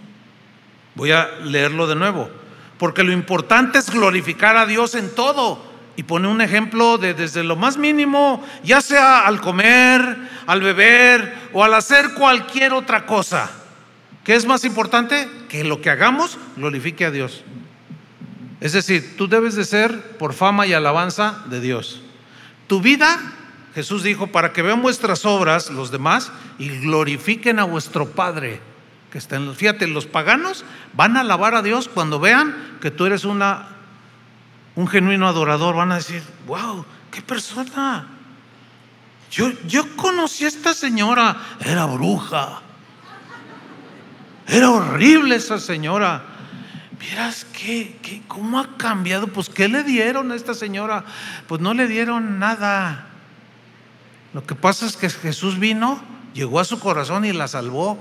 Voy a leerlo de nuevo, porque lo importante es glorificar a Dios en todo. Y pone un ejemplo de desde lo más mínimo, ya sea al comer, al beber o al hacer cualquier otra cosa. ¿Qué es más importante? Que lo que hagamos glorifique a Dios. Es decir, tú debes de ser por fama y alabanza de Dios. Tu vida, Jesús dijo, para que vean vuestras obras los demás y glorifiquen a vuestro Padre que está en los... Fíjate, los paganos van a alabar a Dios cuando vean que tú eres una, un genuino adorador. Van a decir, wow, qué persona. Yo, yo conocí a esta señora, era bruja era horrible esa señora. Miras que, cómo ha cambiado. Pues, ¿qué le dieron a esta señora? Pues no le dieron nada. Lo que pasa es que Jesús vino, llegó a su corazón y la salvó.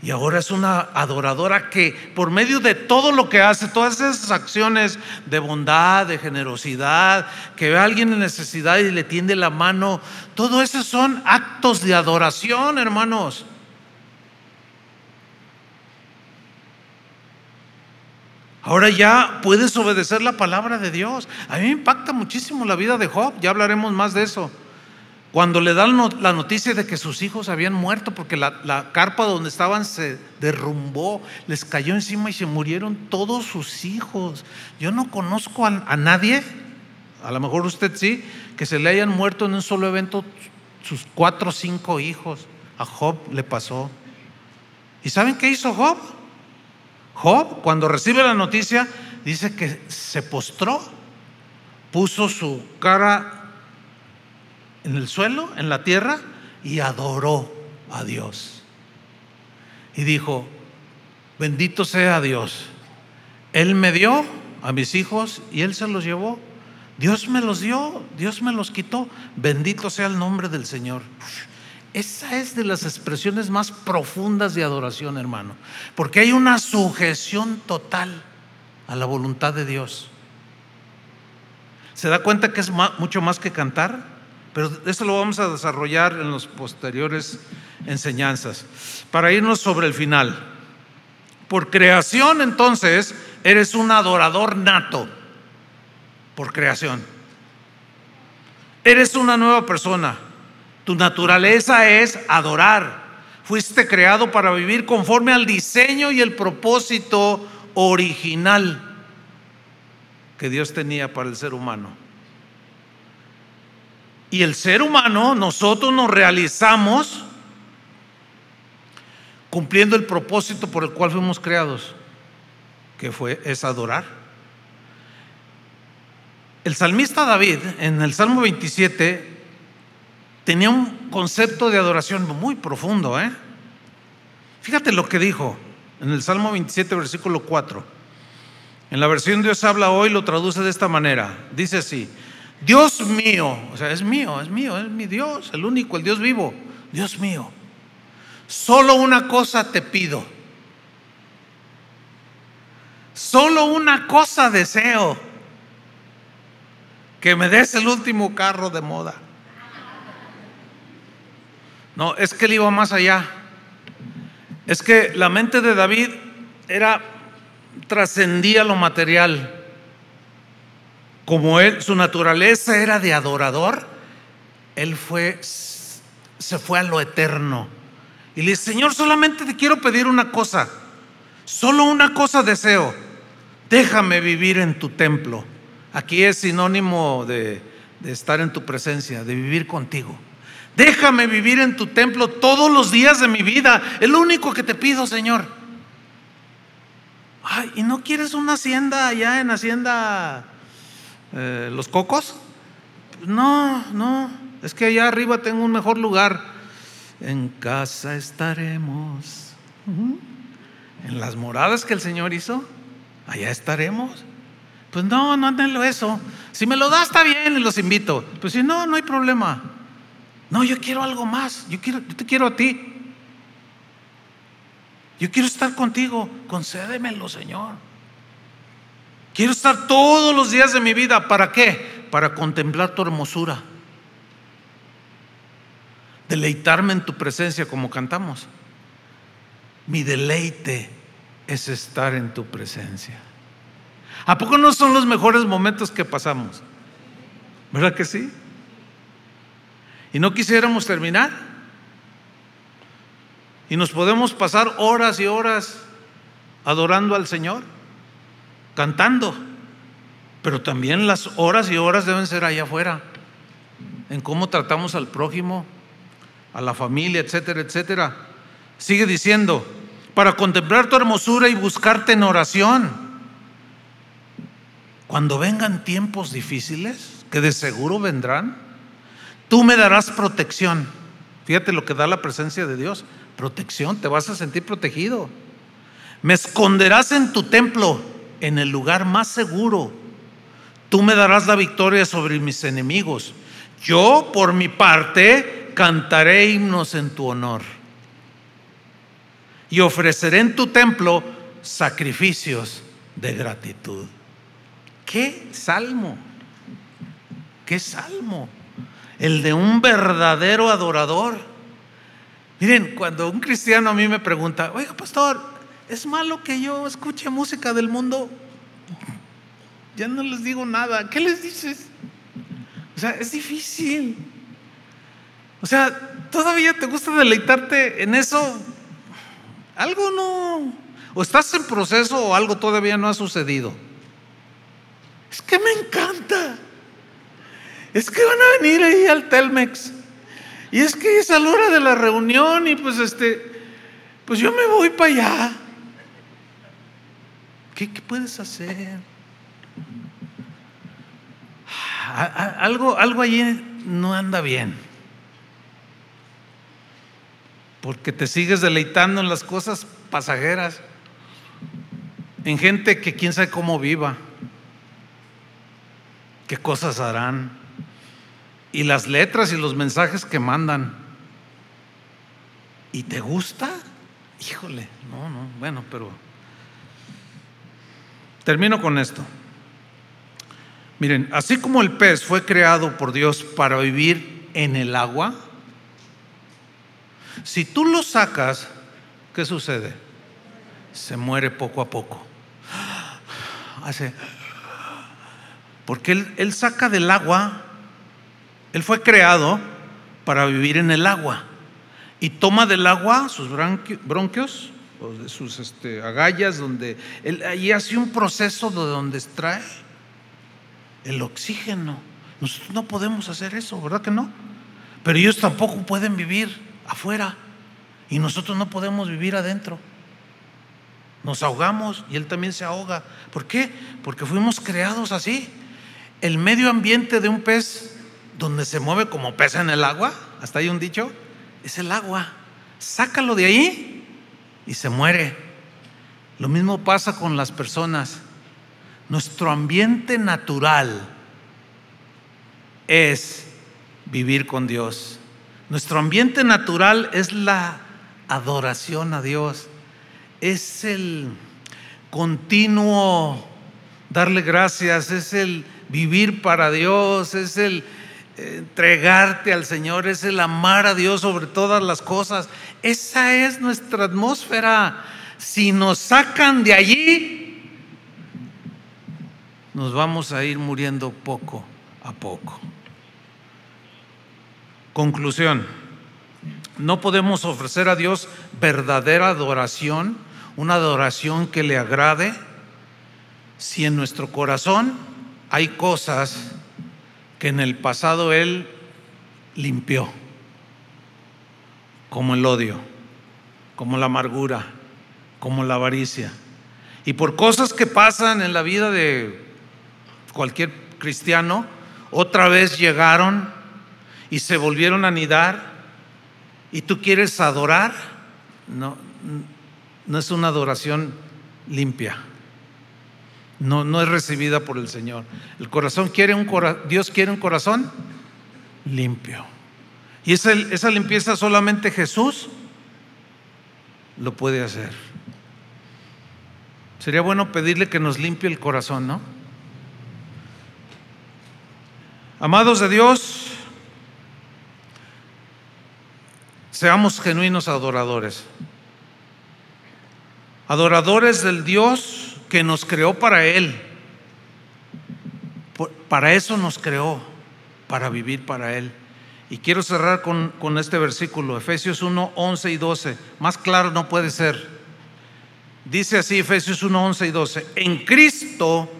Y ahora es una adoradora que por medio de todo lo que hace, todas esas acciones de bondad, de generosidad, que ve a alguien en necesidad y le tiende la mano, todo eso son actos de adoración, hermanos. Ahora ya puedes obedecer la palabra de Dios. A mí me impacta muchísimo la vida de Job, ya hablaremos más de eso. Cuando le dan la noticia de que sus hijos habían muerto porque la, carpa donde estaban se derrumbó, les cayó encima y se murieron todos sus hijos. Yo no conozco a, a nadie, a lo mejor usted sí, que se le hayan muerto en un solo evento sus cuatro o cinco hijos. A Job le pasó. ¿Y saben qué hizo Job? Job, cuando recibe la noticia, dice que se postró, puso su cara en el suelo, en la tierra, y adoró a Dios. Y dijo, bendito sea Dios. Él me dio a mis hijos y Él se los llevó. Dios me los dio, Dios me los quitó. Bendito sea el nombre del Señor. Esa es de las expresiones más profundas de adoración, hermano, porque hay una sujeción total a la voluntad de Dios. ¿Se da cuenta que es mucho más que cantar? Pero eso lo vamos a desarrollar en las posteriores enseñanzas. Para irnos sobre el final. Por creación entonces eres un adorador nato, por creación. Eres una nueva persona. Tu naturaleza es adorar. Fuiste creado para vivir conforme al diseño y el propósito original que Dios tenía para el ser humano. Y el ser humano, nosotros nos realizamos cumpliendo el propósito por el cual fuimos creados, que fue es adorar. El salmista David en el Salmo 27 tenía un concepto de adoración muy profundo, ¿eh? Fíjate lo que dijo en el Salmo 27 versículo 4. En la versión Dios habla hoy lo traduce de esta manera. Dice así: Dios mío, o sea, es mío, es mío, es mi Dios, el único, el Dios vivo. Dios mío, Solo una cosa te pido. Solo una cosa deseo. Que me des el último carro de moda. No, es que él iba más allá. Es que la mente de David era trascendía lo material. Como él, su naturaleza era de adorador, él fue se fue a lo eterno y le dice, Señor, solamente te quiero pedir una cosa. Solo una cosa deseo. Déjame vivir en tu templo. Aquí es sinónimo de, de estar en tu presencia, de vivir contigo. Déjame vivir en tu templo todos los días de mi vida. Es lo único que te pido, Señor. Ay, ¿y no quieres una hacienda allá en Hacienda eh, Los Cocos? No, no. Es que allá arriba tengo un mejor lugar en casa estaremos. En las moradas que el Señor hizo, allá estaremos. Pues no, no andenlo eso. Si me lo da, está bien y los invito. Pues si no, no hay problema. No, yo quiero algo más. Yo, quiero, yo te quiero a ti. Yo quiero estar contigo. Concédemelo, Señor. Quiero estar todos los días de mi vida. ¿Para qué? Para contemplar tu hermosura deleitarme en tu presencia como cantamos. Mi deleite es estar en tu presencia. ¿A poco no son los mejores momentos que pasamos? ¿Verdad que sí? ¿Y no quisiéramos terminar? Y nos podemos pasar horas y horas adorando al Señor, cantando, pero también las horas y horas deben ser allá afuera, en cómo tratamos al prójimo, a la familia, etcétera, etcétera. Sigue diciendo, para contemplar tu hermosura y buscarte en oración. Cuando vengan tiempos difíciles, que de seguro vendrán, tú me darás protección. Fíjate lo que da la presencia de Dios, protección, te vas a sentir protegido. Me esconderás en tu templo, en el lugar más seguro. Tú me darás la victoria sobre mis enemigos. Yo, por mi parte, cantaré himnos en tu honor y ofreceré en tu templo sacrificios de gratitud. ¿Qué salmo? ¿Qué salmo? El de un verdadero adorador. Miren, cuando un cristiano a mí me pregunta, oiga, pastor, ¿es malo que yo escuche música del mundo? Ya no les digo nada. ¿Qué les dices? O sea, es difícil. O sea, ¿todavía te gusta deleitarte en eso? Algo no. O estás en proceso o algo todavía no ha sucedido. Es que me encanta. Es que van a venir ahí al Telmex. Y es que es a la hora de la reunión y pues este, pues yo me voy para allá. ¿Qué, puedes hacer? Algo, algo allí no anda bien porque te sigues deleitando en las cosas pasajeras, en gente que quién sabe cómo viva, qué cosas harán, y las letras y los mensajes que mandan. ¿Y te gusta? Híjole, no, no, bueno, pero termino con esto. Miren, así como el pez fue creado por Dios para vivir en el agua? Si tú lo sacas, ¿qué sucede? Se muere poco a poco. Hace. Porque él, él saca del agua, él fue creado para vivir en el agua. Y toma del agua sus bronquios, sus este, agallas, donde él ahí hace un proceso de donde extrae el oxígeno. Nosotros no podemos hacer eso, ¿verdad que no? Pero ellos tampoco pueden vivir afuera y nosotros no podemos vivir adentro. Nos ahogamos y Él también se ahoga. ¿Por qué? Porque fuimos creados así. El medio ambiente de un pez donde se mueve como pez en el agua, hasta hay un dicho, es el agua. Sácalo de ahí y se muere. Lo mismo pasa con las personas. Nuestro ambiente natural es vivir con Dios. Nuestro ambiente natural es la adoración a Dios. Es el continuo darle gracias, es el vivir para Dios, es el entregarte al Señor, es el amar a Dios sobre todas las cosas. Esa es nuestra atmósfera. Si nos sacan de allí, nos vamos a ir muriendo poco a poco. Conclusión. No podemos ofrecer a Dios verdadera adoración, una adoración que le agrade, si en nuestro corazón hay cosas que en el pasado Él limpió, como el odio, como la amargura, como la avaricia. Y por cosas que pasan en la vida de cualquier cristiano, otra vez llegaron y se volvieron a anidar y tú quieres adorar, no, no es una adoración limpia. No, no es recibida por el Señor. El corazón quiere un Dios quiere un corazón limpio. Y esa, esa limpieza solamente Jesús lo puede hacer. Sería bueno pedirle que nos limpie el corazón, ¿no? Amados de Dios, seamos genuinos adoradores. Adoradores del Dios que nos creó para Él. Para eso nos creó, para vivir para Él. Y quiero cerrar con, con este versículo, Efesios 1, 11 y 12. Más claro no puede ser. Dice así Efesios 1, 11 y 12. En Cristo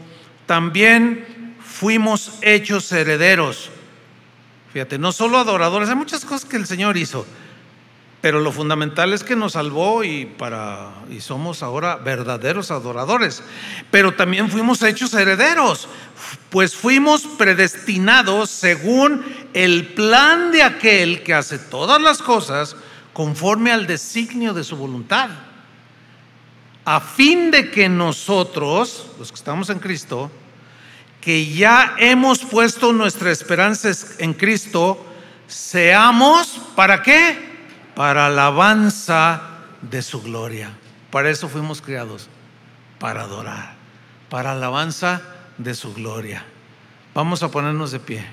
también fuimos hechos herederos. Fíjate, no solo adoradores, hay muchas cosas que el Señor hizo. Pero lo fundamental es que nos salvó y, para, y somos ahora verdaderos adoradores. Pero también fuimos hechos herederos, pues fuimos predestinados según el plan de aquel que hace todas las cosas conforme al designio de su voluntad. A fin de que nosotros, los que estamos en Cristo, que ya hemos puesto nuestra esperanza en Cristo, seamos, ¿para qué? Para alabanza de su gloria. Para eso fuimos creados, para adorar, para alabanza de su gloria. Vamos a ponernos de pie.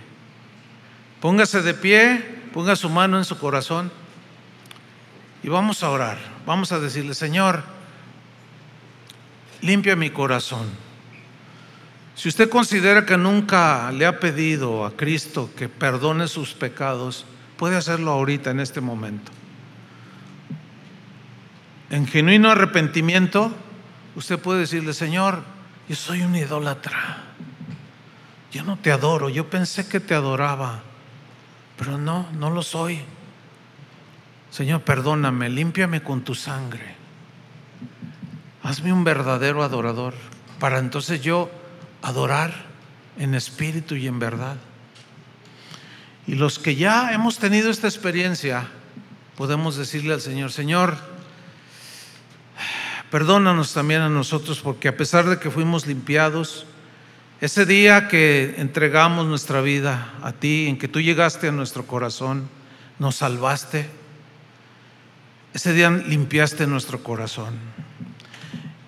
Póngase de pie, ponga su mano en su corazón y vamos a orar. Vamos a decirle, Señor, limpia mi corazón. Si usted considera que nunca le ha pedido a Cristo que perdone sus pecados, puede hacerlo ahorita, en este momento en genuino arrepentimiento, usted puede decirle, Señor, yo soy un idólatra. Yo no te adoro, yo pensé que te adoraba, pero no, no lo soy. Señor, perdóname, límpiame con tu sangre. Hazme un verdadero adorador para entonces yo adorar en espíritu y en verdad. Y los que ya hemos tenido esta experiencia, podemos decirle al Señor, Señor, Perdónanos también a nosotros porque a pesar de que fuimos limpiados, ese día que entregamos nuestra vida a ti, en que tú llegaste a nuestro corazón, nos salvaste, ese día limpiaste nuestro corazón.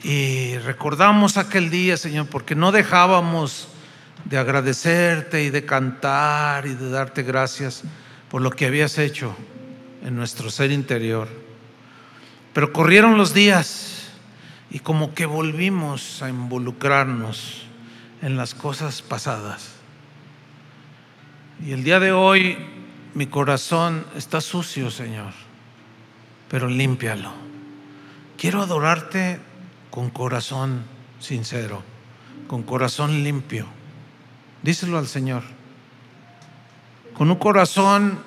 Y recordamos aquel día, Señor, porque no dejábamos de agradecerte y de cantar y de darte gracias por lo que habías hecho en nuestro ser interior. Pero corrieron los días y como que volvimos a involucrarnos en las cosas pasadas. Y el día de hoy mi corazón está sucio, Señor, pero límpialo. Quiero adorarte con corazón sincero, con corazón limpio. Díselo al Señor. Con un corazón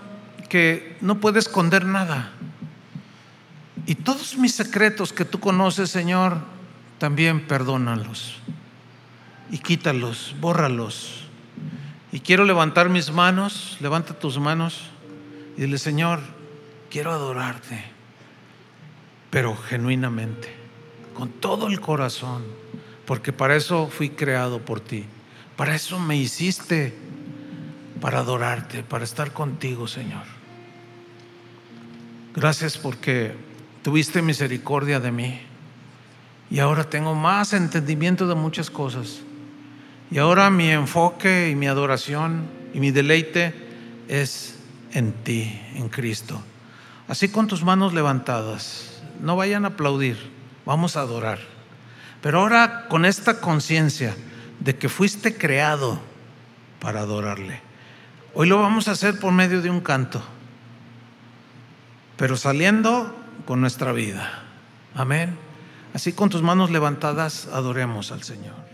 que no puede esconder nada. Y todos mis secretos que tú conoces, Señor, también perdónalos. Y quítalos, bórralos. Y quiero levantar mis manos, levanta tus manos y dile, Señor, quiero adorarte, pero genuinamente con todo el corazón, porque para eso fui creado por ti, para eso me hiciste, para adorarte, para estar contigo, Señor. Gracias porque tuviste misericordia de mí y ahora tengo más entendimiento de muchas cosas. Y ahora mi enfoque y mi adoración y mi deleite es en ti, en Cristo. Así con tus manos levantadas, no vayan a aplaudir vamos a adorar. Pero ahora con esta conciencia de que fuiste creado para adorarle. Hoy lo vamos a hacer por medio de un canto, pero saliendo con nuestra vida. Amén. Así con tus manos levantadas adoremos al Señor.